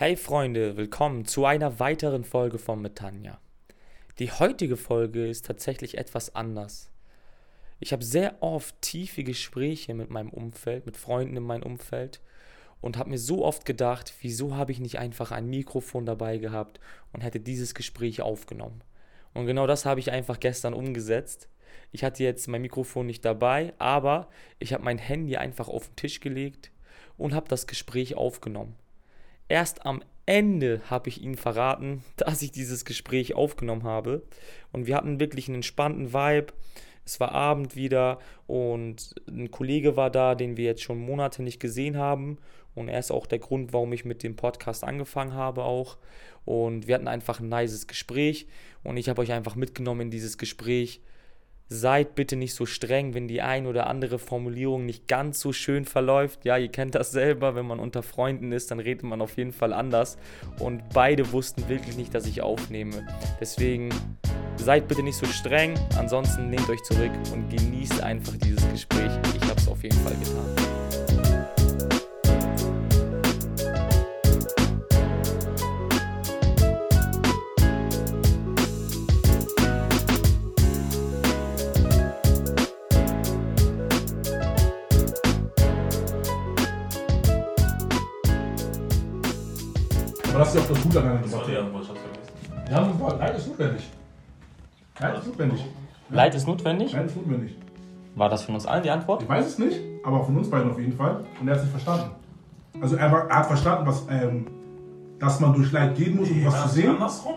Hey Freunde, willkommen zu einer weiteren Folge von Metania. Die heutige Folge ist tatsächlich etwas anders. Ich habe sehr oft tiefe Gespräche mit meinem Umfeld, mit Freunden in meinem Umfeld und habe mir so oft gedacht, wieso habe ich nicht einfach ein Mikrofon dabei gehabt und hätte dieses Gespräch aufgenommen. Und genau das habe ich einfach gestern umgesetzt. Ich hatte jetzt mein Mikrofon nicht dabei, aber ich habe mein Handy einfach auf den Tisch gelegt und habe das Gespräch aufgenommen. Erst am Ende habe ich ihnen verraten, dass ich dieses Gespräch aufgenommen habe. Und wir hatten wirklich einen entspannten Vibe. Es war Abend wieder und ein Kollege war da, den wir jetzt schon Monate nicht gesehen haben. Und er ist auch der Grund, warum ich mit dem Podcast angefangen habe auch. Und wir hatten einfach ein nices Gespräch. Und ich habe euch einfach mitgenommen in dieses Gespräch seid bitte nicht so streng, wenn die ein oder andere Formulierung nicht ganz so schön verläuft. Ja, ihr kennt das selber, wenn man unter Freunden ist, dann redet man auf jeden Fall anders. Und beide wussten wirklich nicht, dass ich aufnehme. Deswegen seid bitte nicht so streng. Ansonsten nehmt euch zurück und genießt einfach dieses Gespräch. Ich habe es auf jeden Fall getan. Das ist ja auch das Gute an einer Das war die Debatte. Antwort, ich hab's vergessen. Ja, aber Leid ist notwendig. Leid ist notwendig. Leid ist notwendig. Leid ist notwendig. War das von uns allen die Antwort? Ich weiß es nicht, aber von uns beiden auf jeden Fall. Und er hat es nicht verstanden. Also er, war, er hat verstanden, was, ähm, dass man durch Leid gehen muss, um was zu sehen. Andersrum?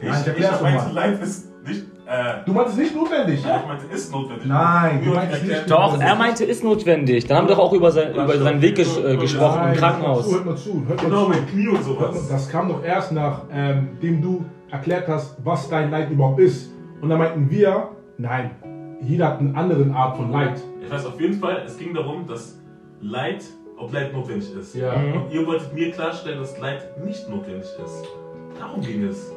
Ich, Nein, ich ich, doch mal. Leid ist nicht. Äh, Du meinst es nicht notwendig? ja, ich meinte, ist notwendig. Nein, du erklärt? nicht- Doch, er meinte, ist notwendig. Dann haben wir doch auch über, sein, über seinen Weg ges äh, gesprochen im Nein, Krankenhaus. Hört mal zu, hört mal Genau, zu. mit Knie und mal, sowas. Das kam doch erst nachdem du erklärt hast, was dein Leid überhaupt ist. Und dann meinten wir, nein, jeder hat eine andere Art von Leid. Ich weiß auf jeden Fall, es ging darum, dass Leid, ob Leid notwendig ist. Ja. Und ihr wolltet mir klarstellen, dass Leid nicht notwendig ist. Darum ging es.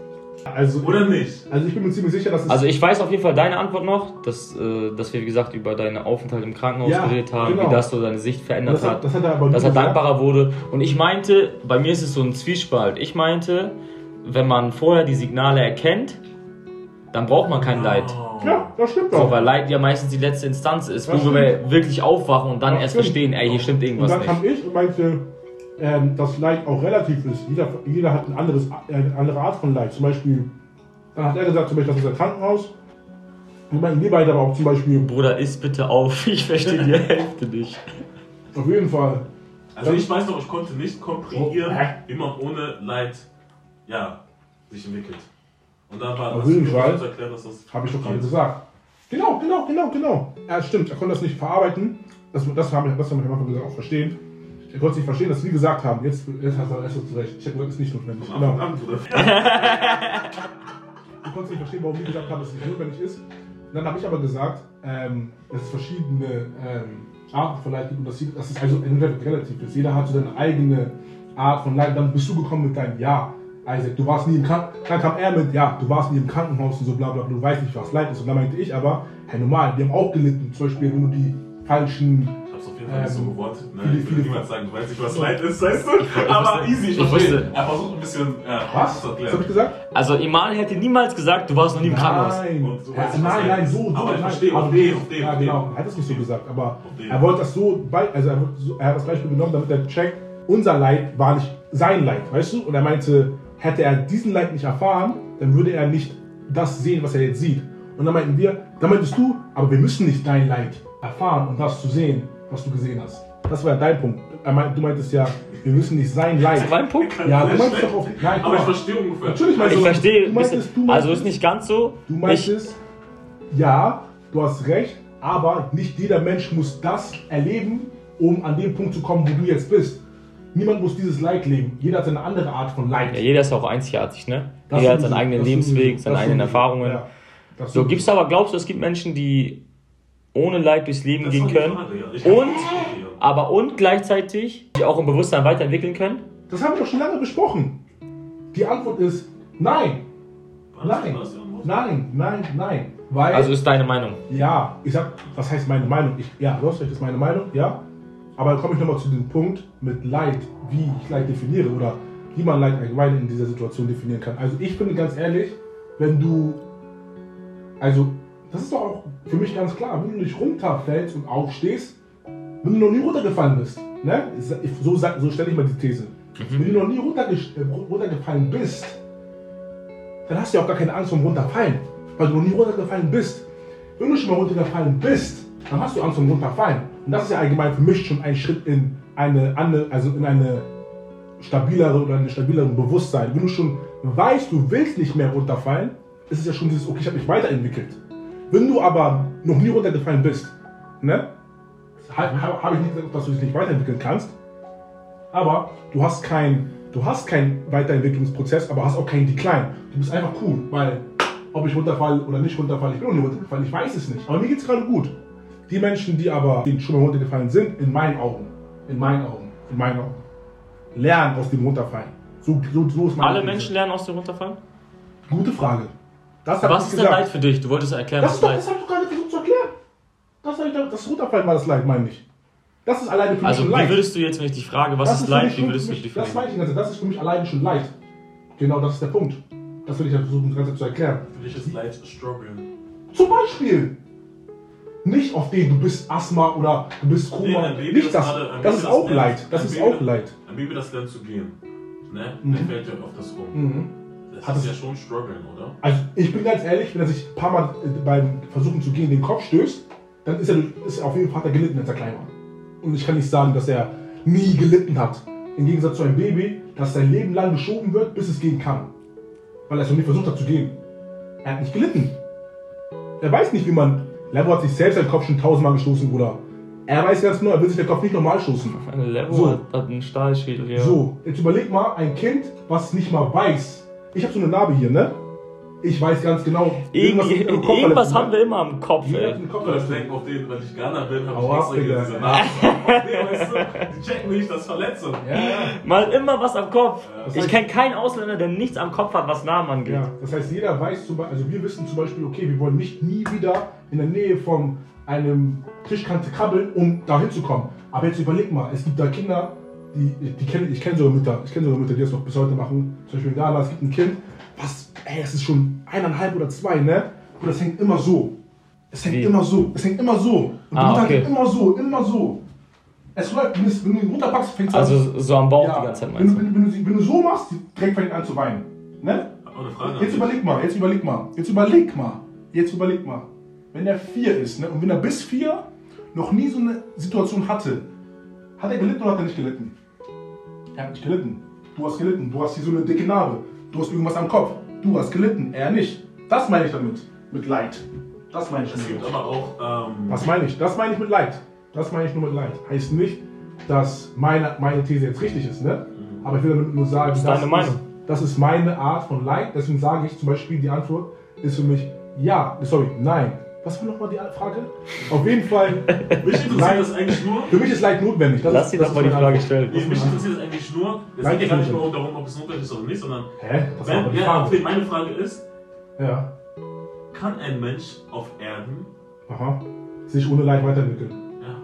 Also, Oder nicht? also ich bin mir ziemlich sicher, dass es Also ich weiß auf jeden Fall deine Antwort noch, dass, äh, dass wir wie gesagt über deinen Aufenthalt im Krankenhaus Ja, geredet haben, genau. wie das so deine Sicht verändert das hat, hat, das hat er aber dass er gesagt. dankbarer wurde. Und ich meinte, bei mir ist es so ein Zwiespalt. Ich meinte, wenn man vorher die Signale erkennt, dann braucht man kein Leid. Ja, das stimmt So, doch. weil Leid ja meistens die letzte Instanz ist, Das wo wir wirklich aufwachen und dann Das erst stimmt. verstehen, ey, hier stimmt Und irgendwas dann nicht. kam ich und meinte, ähm, dass Leid auch relativ ist. Jeder, jeder hat ein anderes, eine andere Art von Leid. Zum Beispiel, dann hat er gesagt, zum Beispiel, das ist ein Krankenhaus. Und meinten wir beide aber auch zum Beispiel, Bruder, iss bitte auf, ich verstehe die Hälfte nicht. auf jeden Fall. Also ich weiß noch, ich konnte nicht komprimieren, Oh, wie man ohne Leid, ja, sich entwickelt. Und dann war Auf das jeden Fall. uns erklärt, dass das. Habe ich doch gerade gesagt. Genau, genau, genau, genau. Ja, stimmt. Er konnte das nicht verarbeiten. Das, das haben wir das haben wir am Anfang gesagt, auch verstehen. Er konnte nicht verstehen, dass wir gesagt haben. Jetzt, jetzt hast du erst so zurecht. Ich gesagt, es ist nicht notwendig. Genau. Du konntest nicht verstehen, warum wir gesagt haben, dass es nicht notwendig ist. Und dann habe ich aber gesagt, ähm, dass es verschiedene ähm, Arten von Leid gibt und dass, dass es also relativ ist. Jeder hat so seine eigene Art von Leid. Dann bist du gekommen mit deinem Ja. Isaac, du warst nie im Krankenhaus. Dann kam er mit, ja, du warst nie im Krankenhaus und so bla bla bla, du weißt nicht, was Leid ist. Und dann meinte ich aber, hey, normal, wir haben auch gelitten. Zum Beispiel, wenn du die falschen. Ich hab's auf jeden Fall nicht so Ähm, gewortet. Ne? viele- Ich will niemals sagen, du weißt nicht, was Leid ist, weißt du? Aber easy, ich wusste- Er versucht ein bisschen, ja, Was? zu Was erklären. habe ich gesagt? Also Iman hätte niemals gesagt, du warst noch nie im Krankenhaus. Nein, Und so ja, was nein, nein, so, so. Aber ich verstehe, auf den, auf den, Ja, genau, er hat es nicht so gesagt, aber er wollte das so, bei, also er, so- er hat das Beispiel genommen, damit er checkt, unser Leid war nicht sein Leid, weißt du? Und er meinte, hätte er diesen Leid nicht erfahren, dann würde er nicht das sehen, was er jetzt sieht. Und dann meinten wir, dann meintest du, aber wir müssen nicht dein Leid erfahren, um das zu sehen, was du gesehen hast. Das war ja dein Punkt. Du meintest ja, wir müssen nicht sein Leid. Das war ein Punkt. Ja, du meinst doch auf. Nein, Aber ich verstehe ungefähr. Natürlich meinst Ich du- verstehe, Du meintest, du meintest, also ist nicht ganz so. Du Ich, meintest, ja, du hast recht, aber nicht jeder Mensch muss das erleben, um an den Punkt zu kommen, wo du jetzt bist. Niemand muss dieses Leid leben. Jeder hat seine andere Art von Leid. ja, jeder ist auch einzigartig, ne? Das jeder hat seinen eigenen Lebensweg, seine eigenen. Erfahrungen. Ja, So, sowieso. gibt's aber, glaubst du, es gibt Menschen, die ohne Leid durchs Leben Das gehen können, Frage, ja. Und? aber und gleichzeitig die auch im Bewusstsein weiterentwickeln können? Das haben wir doch schon lange besprochen. Die Antwort ist nein. Nein. Nein, nein, nein. Weil, Also ist deine Meinung. ja, ich sag, was heißt meine Meinung? Ich, ja, du hast recht, das ist meine Meinung, ja. Aber dann komme ich nochmal zu dem Punkt mit Leid, wie ich Leid definiere oder wie man Leid allgemein in dieser Situation definieren kann. Also ich finde ganz ehrlich, wenn du, also das ist doch auch für mich ganz klar, wenn du nicht runterfällst und aufstehst, wenn du noch nie runtergefallen bist, ne? so, so stelle ich mal die These. Wenn du noch nie äh, runtergefallen bist, dann hast du ja auch gar keine Angst vom Runterfallen, weil du noch nie runtergefallen bist. Wenn du schon mal runtergefallen bist, dann hast du Angst vom Runterfallen. Und das ist ja allgemein für mich schon ein Schritt in eine andere, also in eine stabilere oder eine stabilere Bewusstsein. Wenn du schon weißt, du willst nicht mehr runterfallen, ist es ja schon dieses, okay, ich habe mich weiterentwickelt. Wenn du aber noch nie runtergefallen bist, ne, habe hab ich nicht gesagt, dass du dich nicht weiterentwickeln kannst, aber du hast kein, du hast keinen Weiterentwicklungsprozess, aber hast auch keinen Decline. Du bist einfach cool, weil ob ich runterfalle oder nicht runterfalle, ich bin noch nie runtergefallen, ich weiß es nicht. Aber mir geht es gerade gut. Die Menschen, die aber schon mal runtergefallen sind, in meinen Augen, in meinen Augen, in meinen Augen, lernen aus dem Runterfallen. So, so, so ist meine Alle. Menschen lernen aus dem Runterfallen? Gute Frage. Das Was ist denn. Leid für dich? Du wolltest erklären, Das, was ist doch, Leid das habe ich doch gerade versucht zu erklären. Das, ich das Runterfallen war das Leid, meine ich. Das ist alleine für mich Also, schon wie Leid. würdest du jetzt, wenn ich dich frage, was Das ist Leid, mich wie schon- würdest du mich- dich Das meine ich ganz, das ist für mich alleine schon Leid. Genau, das ist der Punkt. Das will ich ja versuchen, das Ganze zu erklären. Für dich ist Leid Struggle. Zum Beispiel. Nicht auf den, du bist Asthma oder du bist Nee, Koma. Baby, nicht das. gerade- Das Baby, ist auch lernt- Leid. Das ist Baby- auch Leid. Ein Baby, das lernt zu gehen. Ne? Mhm. Der fällt ja auf das rum. Mhm. Das Hat ist es- ja schon Struggeln, oder? Also ich bin ganz ehrlich, wenn er sich ein paar Mal äh, beim Versuchen zu gehen den Kopf stößt, dann ist er, ist er auf jeden Fall hat er gelitten, als er klein war. Und ich kann nicht sagen, dass er nie gelitten hat. Im Gegensatz zu einem Baby, das sein Leben lang geschoben wird, bis es gehen kann. Weil er es noch nie versucht hat zu gehen. Er hat nicht gelitten. Er weiß nicht, wie man. Levo hat sich selbst den Kopf schon tausendmal gestoßen, Bruder. Er weiß ganz genau, er will sich den Kopf nicht normal stoßen. Ein Level So. hat, hat einen Stahlschädel, ja. So, jetzt überleg mal, ein Kind, was nicht mal weiß. Ich habe so eine Narbe hier, ne? Ich weiß ganz genau. Irgend, mit dem Kopf irgendwas haben wir immer am Kopf, ey. einen Kopf ich denke auf den, weil ich Ghana bin, habe ich extra hier diese Nachfrage. Nee, weißt du, die checken nicht, das ist Verletzung. Ja, ja. Mal immer was am Kopf. Ja. Das Ich heißt- kenne keinen Ausländer, der nichts am Kopf hat, was Namen angeht. ja. Das heißt, jeder weiß zum Beispiel, also wir wissen zum Beispiel, okay, wir wollen nicht nie wieder in der Nähe von einem Tischkante krabbeln, um da hinzukommen. Aber jetzt überleg mal, es gibt da Kinder, die, die kenne ich kenne sogar Mütter, ich kenne sogar Mütter, die das noch bis heute machen. Zum Beispiel in Ghana, es gibt ein Kind, was, ey, es ist schon eineinhalb oder zwei, ne? Und das hängt immer so. Es hängt Wie? immer so. Es hängt immer so. Und die Ah, Mutter okay. hängt immer so, immer so. Es läuft, wenn du wenn du ihn runterpackst, fängt es an. Also so am Bauch Ja, die ganze Zeit wenn, meinst du? wenn, du- wenn, du, sie- wenn du so machst, die- direkt fängt an zu weinen. Ne? Frage Jetzt überleg mal, jetzt überleg mal, jetzt überleg mal, jetzt überleg mal. Wenn er vier ist, ne? Und wenn er bis vier noch nie so eine Situation hatte, hat er gelitten oder hat er nicht gelitten? Er hat nicht gelitten. Du hast gelitten. Du hast hier so eine dicke Narbe. Du hast irgendwas am Kopf. Du hast gelitten. Er nicht. Das meine ich damit. Mit Leid. Das meine ich Es gibt damit. aber auch, ähm, Was meine ich? Das meine ich mit Leid. Das meine ich nur mit Leid. Heißt nicht, dass meine, meine These jetzt richtig ist, ne? Aber ich will damit nur sagen, Das ist deine Meinung. Ist, das ist meine Art von Leid. Deswegen sage ich zum Beispiel, die Antwort ist für mich ja, sorry, nein. Was war nochmal die Frage? Auf jeden Fall, mich interessiert Leid- das eigentlich nur, für mich ist Leid notwendig. Das Lass sie das doch mal die Frage stellen. nee, mich interessiert das eigentlich nur, es Leid geht ja gar nicht nur darum, ob es notwendig ist oder nicht, sondern, Hä? Das war aber wenn, die ja, Frage. okay, meine Frage ist, Ja. kann ein Mensch auf Erden, Aha. Sich ohne Leid weiterentwickeln. ja,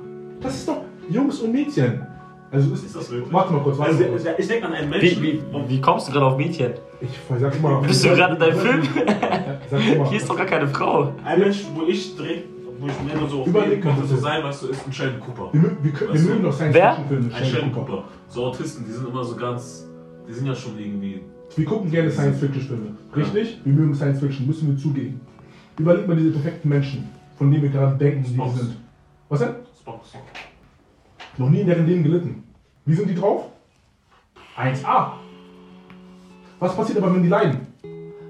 Das ist doch Jungs und Mädchen. Also es ist das wirklich? Warte mal kurz, warte Also, mal kurz. ich denke an einen Wie, Menschen, wie, wie kommst du gerade auf Mädchen? Ich sag mal. Bist du gerade in deinem Film? Sag mal. Hier ist doch gar keine Frau. ein Mensch, wo ich direkt, wo ich mir nur so Überleg aufnehmen könnte, so sein, weißt du, ist ein Sheldon Cooper. Wir, wir, wir Weißt mögen doch Wer? Science-Fiction-Filme. Ein Sheldon Cooper. So Autisten, die sind immer so ganz, die sind ja schon irgendwie, Wir gucken gerne Science-Fiction-Filme. Richtig? Wir mögen Science-Fiction, müssen wir zugeben. Überleg mal diese perfekten Menschen, von denen wir gerade denken, die sie Spocks. sind. Was denn? Spocks. Noch nie in deren Leben gelitten. Wie sind die drauf? 1A. Was passiert aber, wenn die leiden?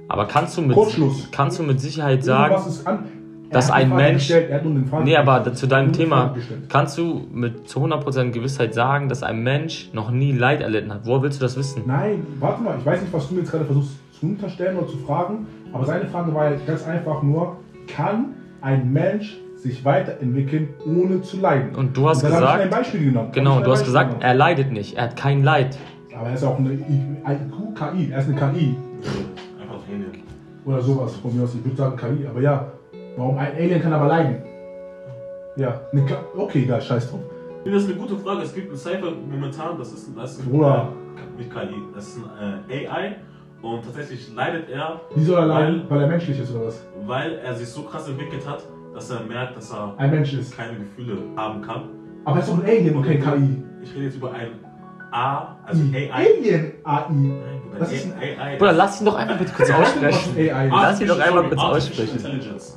Aber kannst du mit, kannst du mit Sicherheit sagen, dass ein Mensch- Gestellt, er hat nur den Fall nee, aber zu deinem Thema, kannst du mit zu 100% Gewissheit sagen, dass ein Mensch noch nie Leid erlitten hat? Woher willst du das wissen? Nein, warte mal, ich weiß nicht, was du mir jetzt gerade versuchst zu unterstellen oder zu fragen, aber seine Frage war ja ganz einfach nur, kann ein Mensch sich weiterentwickeln, ohne zu leiden? Und du hast habe ich ein gesagt, Beispiel genannt. genau, du ein hast Beispiel gesagt, genannt. er leidet nicht, er hat kein Leid. Aber er ist auch eine IQ, KI, er ist eine KI Einfach Alien. oder sowas von mir aus. Ich würde sagen KI, aber ja, warum ein Alien kann aber leiden? Ja, eine K okay, egal, scheiß drauf. Das ist eine gute Frage. Es gibt ein Cypher momentan, das ist ein. Das ist Bruder, nicht KI, das ist ein äh, AI und tatsächlich leidet er, Wie soll er leiden? Weil- Weil er menschlich ist oder was? weil er sich so krass entwickelt hat, dass er merkt, dass er Ein Mensch ist. keine Gefühle haben kann. Aber er ist doch ein Alien und kein KI. Ich rede jetzt über ein A, also AI. Alien AI. Nein, Bruder, Das ist ein- AI. Bruder, lass ihn doch einfach bitte kurz aussprechen. AI. Lass ihn doch einmal kurz aussprechen.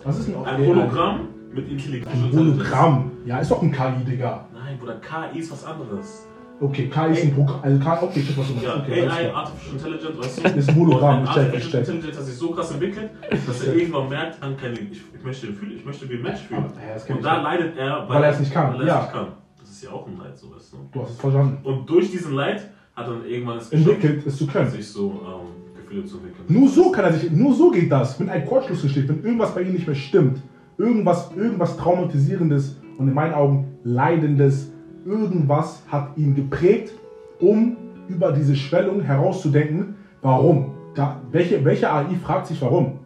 Was ist denn Ein AI? Hologramm mit Intelligenz. Ein Hologramm. Ja, ist doch ein KI, Digga. Nein, Bruder, KI ist was anderes. Okay, KI ist ein Programm. Also KI, okay, ich weiß, was meinst. Ja, Okay, AI. Artificial Intelligence, weißt du? Ist ein Hologramm, Und ich ein check, ich Artificial check. Intelligence hat sich so krass entwickelt, dass er irgendwann merkt, kann keine, ich, ich möchte fühlen, ich möchte wie ein Mensch fühlen. Ja, das kenn Und da ja. leidet er, Weil er es nicht kann, Weil er ja. es nicht kann. Das ist ja auch ein Leid, so weißt du. Du hast es verstanden. Und durch diesen Leid hat er dann irgendwann es Entwickelt, es zu können. sich so ähm, Gefühle zu entwickeln. Nur so kann er sich, nur so geht das. Mit einem Kurzschluss gesteht, wenn irgendwas bei ihm nicht mehr stimmt, irgendwas, irgendwas traumatisierendes und in meinen Augen leidendes, irgendwas hat ihn geprägt, um über diese Schwellung herauszudenken, warum. Da, welche, welche AI fragt sich warum?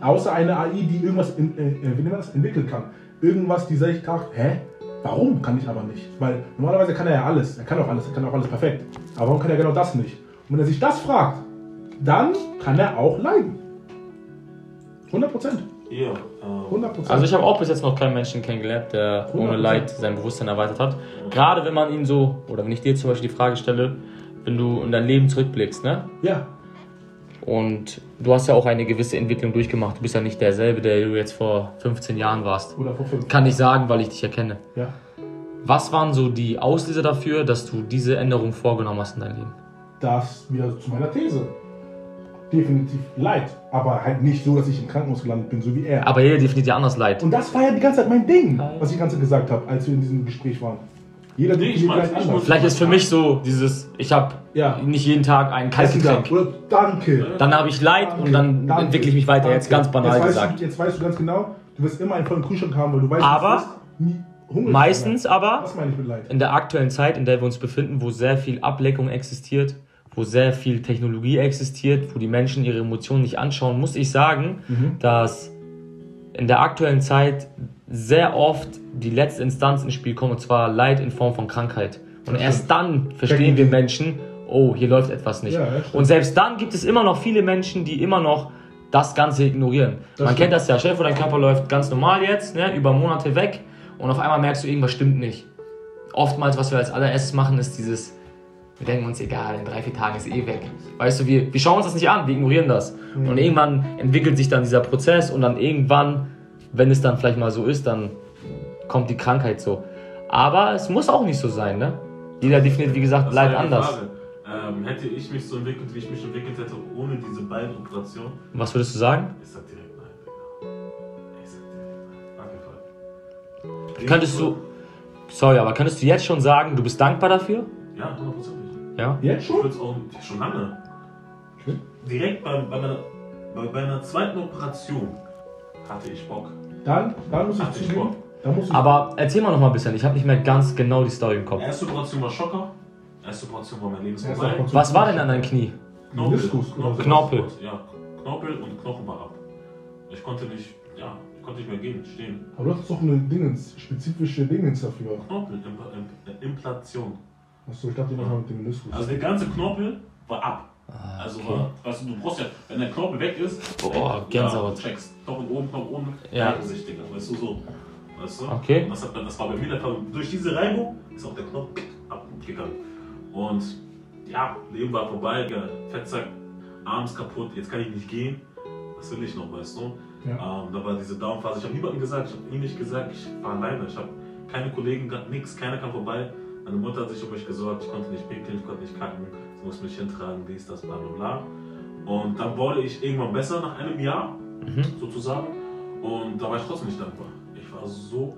Außer eine AI, die irgendwas in, äh, das? entwickeln kann. Irgendwas, die sich sagt, hä? Warum kann ich aber nicht? Weil normalerweise kann er ja alles. Er kann auch alles, er kann auch alles perfekt. Aber warum kann er genau das nicht? Und wenn er sich das fragt, dann kann er auch leiden. 100 Prozent. Ja, ähm, 100 Prozent. Also ich habe auch bis jetzt noch keinen Menschen kennengelernt, der ohne 100%. Leid sein Bewusstsein erweitert hat. Gerade wenn man ihn so, oder wenn ich dir zum Beispiel die Frage stelle, wenn du in dein Leben zurückblickst, ne? ja, Und du hast ja auch eine gewisse Entwicklung durchgemacht. Du bist ja nicht derselbe, der du jetzt vor 15 Jahren warst. oder vor fünf. Kann ich sagen, weil ich dich erkenne. Ja. Was waren so die Auslöser dafür, dass du diese Änderung vorgenommen hast in deinem Leben? Das wieder zu meiner These. Definitiv Leid. Aber halt nicht so, dass ich im Krankenhaus gelandet bin, so wie er. Aber jeder definiert ja anders Leid. Und das war ja die ganze Zeit mein Ding, was ich die ganze Zeit gesagt habe, als wir in diesem Gespräch waren. Jeder Nee, ich definiert mein's anders. Vielleicht ist für mich so dieses, ich habe Ja. nicht jeden Tag ein Kaltgetränk. Oder danke. Dann habe ich Leid und dann Danke. entwickle ich mich weiter. Danke. Jetzt ganz banal jetzt gesagt. Weißt du, jetzt weißt du ganz genau, du wirst immer einen vollen Kühlschrank haben, weil du weißt, Aber du nie hungrig Meistens aber Das meine ich mit Leid. in der aktuellen Zeit, in der wir uns befinden, wo sehr viel Ableckung existiert, wo sehr viel Technologie existiert, wo die Menschen ihre Emotionen nicht anschauen, muss ich sagen, Mhm. dass in der aktuellen Zeit sehr oft die letzte Instanz ins Spiel kommt, und zwar Leid in Form von Krankheit. Und erst dann verstehen wir Menschen, oh, hier läuft etwas nicht. Ja, und selbst dann gibt es immer noch viele Menschen, die immer noch das Ganze ignorieren. Das Man kennt das ja, vor, dein Körper läuft ganz normal jetzt, ne, über Monate weg und auf einmal merkst du, irgendwas stimmt nicht. Oftmals, was wir als allererstes machen, ist dieses, wir denken uns, egal, in drei, vier Tagen ist eh weg. Weißt du, wir, wir schauen uns das nicht an, wir ignorieren das. Mhm. Und irgendwann entwickelt sich dann dieser Prozess und dann irgendwann, wenn es dann vielleicht mal so ist, dann kommt die Krankheit so. Aber es muss auch nicht so sein, ne? Jeder definiert, wie gesagt, Das Leid anders. Ähm, hätte ich mich so entwickelt, wie ich mich entwickelt hätte, ohne diese beiden Operationen, Was würdest du sagen? ich sag direkt nein, Digga. Ich sag direkt nein. Auf jeden Fall. Könntest du, sorry, aber könntest du jetzt schon sagen, du bist dankbar dafür? Ja, hundertprozentig. Ja? Jetzt Ich schon? würde auch schon lange. Okay. Direkt bei, bei, meiner, bei, bei einer zweiten Operation hatte ich Bock. Dann, dann muss ich Hatte ich Bock. dann muss ich Aber erzähl mal noch mal ein bisschen, ich habe nicht mehr ganz genau die Story im Kopf. Erste Operation war Schocker. Erste Operation war mein Leben ist Erste vorbei. Operation. Was war denn an deinem Knie? Knorpel. So. Knorpel. Ja, Knorpel und Knochen war ab. Ich konnte nicht, ja, ich konnte nicht mehr gehen, stehen. Aber du hast doch eine Dingens, spezifische Dingens dafür. Knorpel, Imp Imp Implation. Achso, ich dachte, die machen mit dem Meniskus. Also der ganze Knorpel war ab. Ah, Also okay. war, weißt du, du brauchst ja, wenn der Knorpel weg ist, ja, Gänsehaut. du checkst. Knochen oben, Knochen unten, Ja. Digga, weißt du, so. Weißt du? Okay. Und Das, hat, das war bei mir der Fall. Durch diese Reibung ist auch der Knopf abgegangen. Und ja, Leben war vorbei. Fettsack, abends kaputt, jetzt kann ich nicht gehen. Was will ich noch, weißt du? Ja. Ähm, da war diese Downphase. Ich habe niemandem gesagt, ich habe ihm nicht gesagt, ich war alleine. Ich habe keine Kollegen, gar nichts, keiner kam vorbei. Meine Mutter hat sich um mich gesorgt, ich konnte nicht pinkeln, ich konnte nicht kacken, sie musste mich hintragen, dies, das, bla bla bla. Und dann wurde ich irgendwann besser nach einem Jahr, Mhm. sozusagen. Und da war ich trotzdem nicht dankbar. Ich war so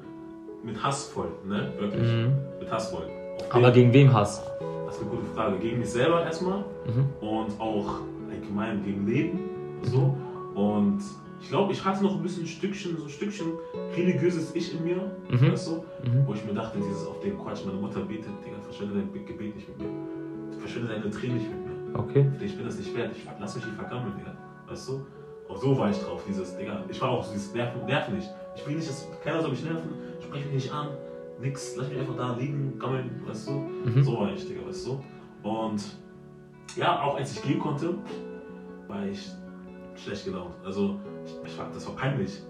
mit Hass voll, ne? Wirklich. Mhm. Mit Hass voll. Aber gegen wem Hass? Das ist eine gute Frage. Gegen mich selber erstmal Mhm. und auch allgemein gegen Leben. So. Und ich glaube, ich hatte noch ein bisschen ein Stückchen, so ein Stückchen religiöses Ich in mir, Mhm. weißt du? Mhm. Wo ich mir dachte, dieses auf den Quatsch, meine Mutter betet, Digga, verschwende dein Gebet nicht mit mir. Verschwende deine Tränen nicht mit mir. Okay. Ich bin das nicht wert, ich lass mich nicht vergammeln, Digga. Weißt du? Auch so war ich drauf, dieses, Digga. Ich war auch so dieses Nerven, nerven nicht. Ich will nicht, dass keiner soll mich nerven, sprech mich nicht an, nix, lass mich einfach da liegen, gammeln, weißt du? Mhm. So war ich, Digga, weißt du? Und ja, auch als ich gehen konnte, war ich schlecht gelaunt. Also, ich, ich war, das war peinlich.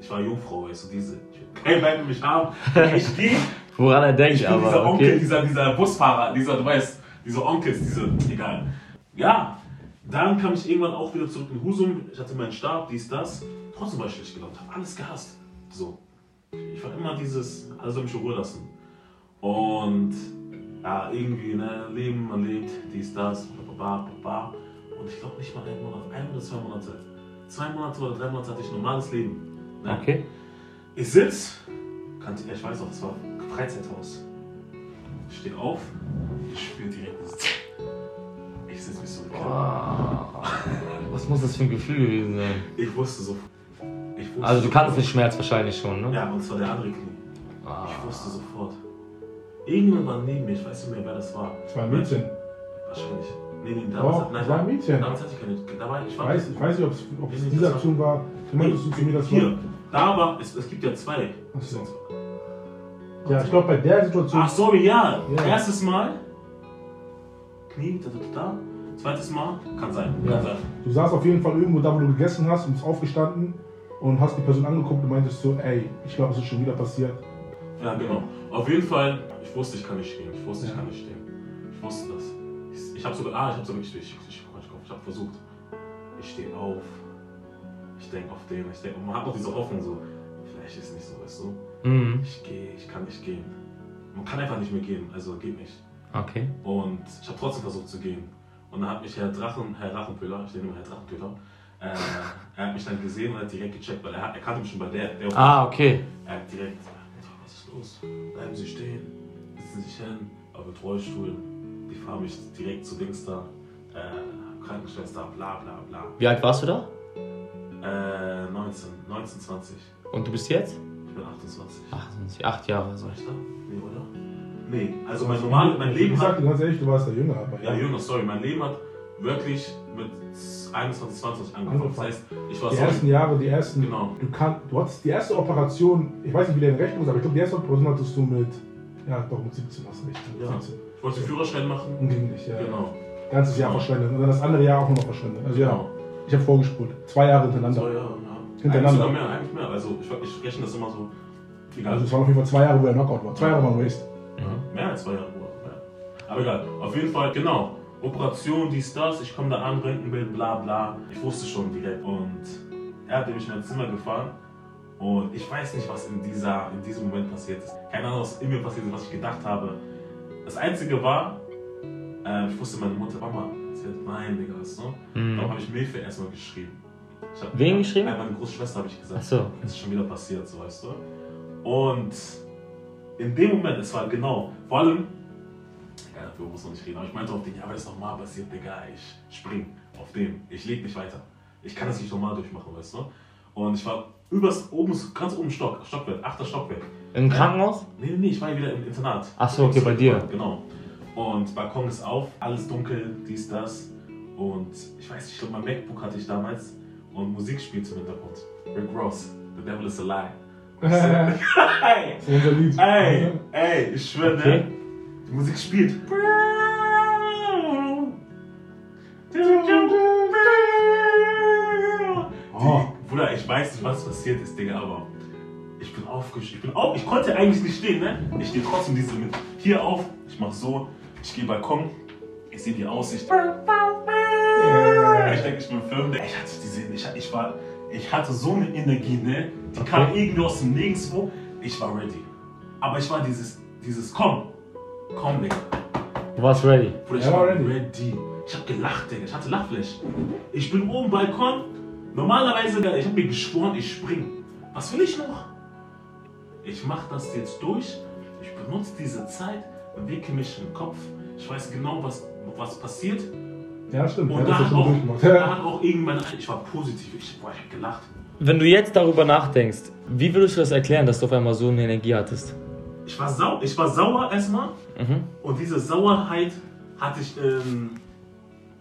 Ich war Jungfrau, weißt du, diese. Ich will kein Wein mit mich haben. Ich gehe. Woran er denkt, Ich bin dieser aber Onkel, okay. dieser, dieser Busfahrer, dieser, du weißt, diese Onkels, diese, egal. Ja, dann kam ich irgendwann auch wieder zurück in Husum. Ich hatte meinen Stab, dies, das. Trotzdem war ich schlecht gelaunt, habe alles gehasst. So. Ich war immer dieses, alles soll mich in Ruhe lassen. Und ja, irgendwie, ne, Leben, man lebt, dies, das, baba, baba. Und ich glaube nicht mal einen Monat, ein oder zwei Monate. Zwei Monate oder drei Monate hatte ich normales Leben. Ne? Okay. Ich sitz, kannte, ich weiß auch, es war Freizeithaus. Ich stehe auf, ich spüre direkt dieses. Ich sitze mich so. Was muss das für ein Gefühl gewesen sein? Ich wusste so. Ich wusste Also du kannst den Schmerz wahrscheinlich schon, ne? Ja, und zwar der andere Knie. Ah. Ich wusste sofort. Irgendjemand war neben mir, ich weiß nicht mehr, wer das war. Das war ein Mädchen. Wahrscheinlich. Nee, nee, damals, Doch, nein, war ein Mädchen. damals hatte ich keine. Da war ich, Ich weiß, ich weiß nicht, ob es Nee, diese war- Aktion war. Du meintest du zu mir, das Hier, war. da war, es, es gibt ja zwei. Ach so. Ja, ich glaube, bei der Situation. Ach sorry, ja. Ja. Erstes Mal. Knie, da, da, da. Zweites Mal, kann sein, Ja. kann sein. Du saßt auf jeden Fall irgendwo da, wo du gegessen hast und bist aufgestanden und hast die Person angeguckt und meintest so, ey, ich glaube, es ist schon wieder passiert. Ja, genau. Auf jeden Fall, ich wusste, ich kann nicht stehen. Ich wusste, ich Ja. kann nicht stehen. Ich wusste das. Ich, habe sogar, ah, ich habe sogar, ich, ich, ich, ich, ich habe versucht. Ich stehe auf. Ich denke auf den, ich denke, man hat noch diese Hoffnung so, vielleicht ist es nicht so, weißt du. Mhm. Ich gehe, ich kann nicht gehen. Man kann einfach nicht mehr gehen, also geht nicht. Okay. Und ich habe trotzdem versucht zu gehen. Und dann hat mich Herr Drachen, Herr Rachenpöhler, ich nenne ihn Herr Drachenpöhler, äh, er hat mich dann gesehen und hat direkt gecheckt, weil er, hat- er kannte mich schon bei der. der Ah, okay. er hat direkt, was ist los? Bleiben Sie stehen, sitzen Sie sich hin, aber mit Rollstuhl. Die fahren mich direkt zu Dings da, äh, Krankenschwester, bla bla bla. Wie alt warst du da? Äh, 19, 19, 20. Und du bist jetzt? Ich bin 28. 28, acht Jahre. So. War ich da? Nee, oder? Nee, also mein normal, mein Wie Leben gesagt, hat. ganz ehrlich, du warst der Jünger. Aber Ja, jünger, sorry, mein Leben hat wirklich mit 21, 22 angefangen. Das heißt, ich war Die so. ersten Jahre, die ersten. Genau. Du, kann, du hattest die erste Operation, ich weiß nicht, wie deine Rechnung ist, aber ich glaube, die erste Operation hattest du mit. Ja, doch, mit 17 hast du recht. Ja. 17. Wollte den Führerschein machen. Umgänglich, ja. Genau. Ganzes Jahr Genau. verschwendet. Und dann das andere Jahr auch noch verschwendet. Also ja, Genau. ich habe vorgespult. Zwei Jahre hintereinander. So, ja, ja. Hintereinander. Eigentlich sogar mehr, eigentlich mehr. Also ich, ich rechne das immer so. Egal. Also es waren auf jeden Fall zwei Jahre, wo er Knockout war. Zwei Jahre war Waste. Mhm. Mehr als zwei Jahre. Ja. Aber egal. Auf jeden Fall, genau. Operation, dies, das. Ich komme da an, Röntgenbild, bla bla. Ich wusste schon direkt. Und er hat mich in mein Zimmer gefahren. Und ich weiß nicht, was in, dieser, in diesem Moment passiert ist. Keine Ahnung, was in mir passiert ist, was ich gedacht habe. Das Einzige war, äh, ich wusste, meine Mutter, Mama, sie hat, nein, Digga, ne? Darum Mhm. habe ich Milfe erstmal geschrieben. Ich hab, Wen geschrieben? Äh, meine Großschwester habe ich gesagt. Ach so. Es ist schon wieder passiert, so weißt du. Und in dem Moment, es war genau, vor allem, ja, dafür muss man nicht reden, aber ich meinte auf den, ja, wenn es nochmal passiert, Digga, ich spring auf den, ich leg nicht weiter. Ich kann das nicht normal durchmachen, weißt du. Und ich war übers, oben, ganz oben Stock, Stockwerk, achter Stockwerk. Im Krankenhaus? Nee, nee, nee, ich war ja wieder im Internat. Ach so, okay, bei dir. Genau. Und Balkon ist auf, alles dunkel, dies, das. Und ich weiß nicht, ich glaube, mein MacBook hatte ich damals und Musik spielt im Hintergrund. Rick Ross, The Devil is a Lie. Lied. ey, ey, ich schwöre, Okay. ne? Die Musik spielt. Ich weiß nicht, was passiert ist, Digga, aber ich bin aufgestanden. Ich bin auf, ich konnte eigentlich nicht stehen, ne? Ich stehe trotzdem diese mit hier auf, ich mach so, ich gehe Balkon, ich sehe die Aussicht. Ich denke, ich bin Film. Ich hatte diese, ich, ich war, ich hatte so eine Energie, ne? Die kam irgendwie aus dem Nirgendwo. Ich war ready. Aber ich war dieses, dieses komm, komm, Digga. Du warst ready. Bruder, ich Er war ready. ready. Ich hab gelacht, Digga. Ich hatte Lachflash. Ich bin oben Balkon. Normalerweise, ich hab mir geschworen, ich spring. Was will ich noch? Ich mach das jetzt durch. Ich benutze diese Zeit, bewege mich im Kopf. Ich weiß genau, was, was passiert. Ja, stimmt. Und hat da ja hat, auch, da hat auch irgendwann, ich war positiv, ich, boah, ich hab gelacht. Wenn du jetzt darüber nachdenkst, wie würdest du das erklären, dass du auf einmal so eine Energie hattest? Ich war, sau, ich war sauer erstmal Mhm. und diese Sauerheit hatte ich ähm,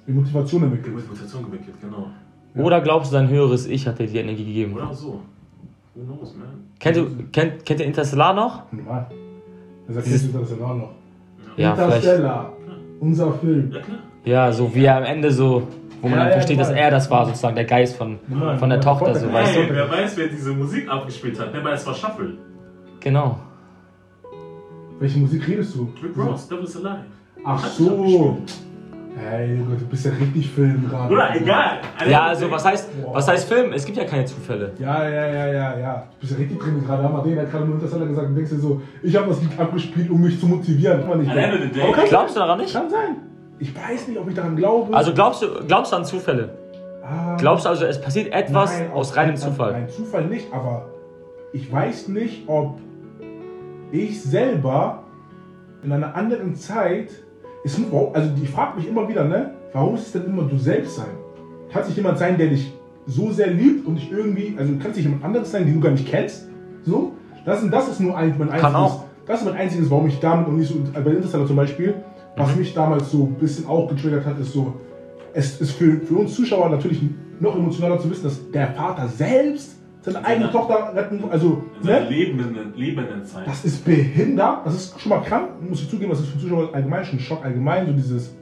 Die Motivation entwickelt. mit Mutation gewickelt, genau. Oder glaubst du, dein höheres Ich hat dir die Energie gegeben? Oder so. Who knows, man? Kennt, du, kennt, kennt ihr Interstellar noch? Normal. Jetzt ist das ja auch noch. Ja, vielleicht. Interstellar. Unser Film. Ja, klar. Ja, so wie er am Ende so, wo man Ja, dann ja, versteht, dass genau. er das war, sozusagen der Geist von, Genau, von der genau. Tochter, so weißt Hey, du? wer weiß, wer diese Musik abgespielt hat. Ne, weil es war Shuffle. Genau. Welche Musik redest du? Rick Ross, Devil's Alive. Ach Hat so. Junge, du bist ja richtig Film gerade. Bruder, egal. Ja, also was heißt, was heißt Film? Es gibt ja keine Zufälle. Ja, ja, ja, ja, ja. Du bist ja richtig drin gerade. Haben wir den hat gerade nur Interstellar gesagt und denkst dir so, ich habe das Lied abgespielt, um mich zu motivieren. Kann man nicht kann, Glaubst du daran nicht? kann sein. Ich weiß nicht, ob ich daran glaube. Also glaubst du, glaubst du an Zufälle? Ah, Glaubst du also, es passiert etwas nein, aus reinem Zufall? Nein, Zufall nicht, aber ich weiß nicht, ob ich selber in einer anderen Zeit. Mu- also ich frage mich immer wieder, ne? Warum ist es denn immer du selbst sein? Kann es nicht jemand sein, der dich so sehr liebt und dich irgendwie, also kann es nicht jemand anderes sein, den du gar nicht kennst? So? Das, ist- das ist nur ein, mein einziges. Kann auch. Das ist mein einziges, warum ich damit noch nicht so. Bei Interstellar zum Beispiel, was Mhm. mich damals so ein bisschen auch getriggert hat, ist so, es ist für, für uns Zuschauer natürlich noch emotionaler zu wissen, dass der Vater selbst seine eigene. Tochter retten, also, In seiner ne? lebenden, lebenden Zeit. Das ist behindert, das ist schon mal krank, muss ich zugeben, das ist für Zuschauer allgemein schon ein Schock allgemein, so dieses,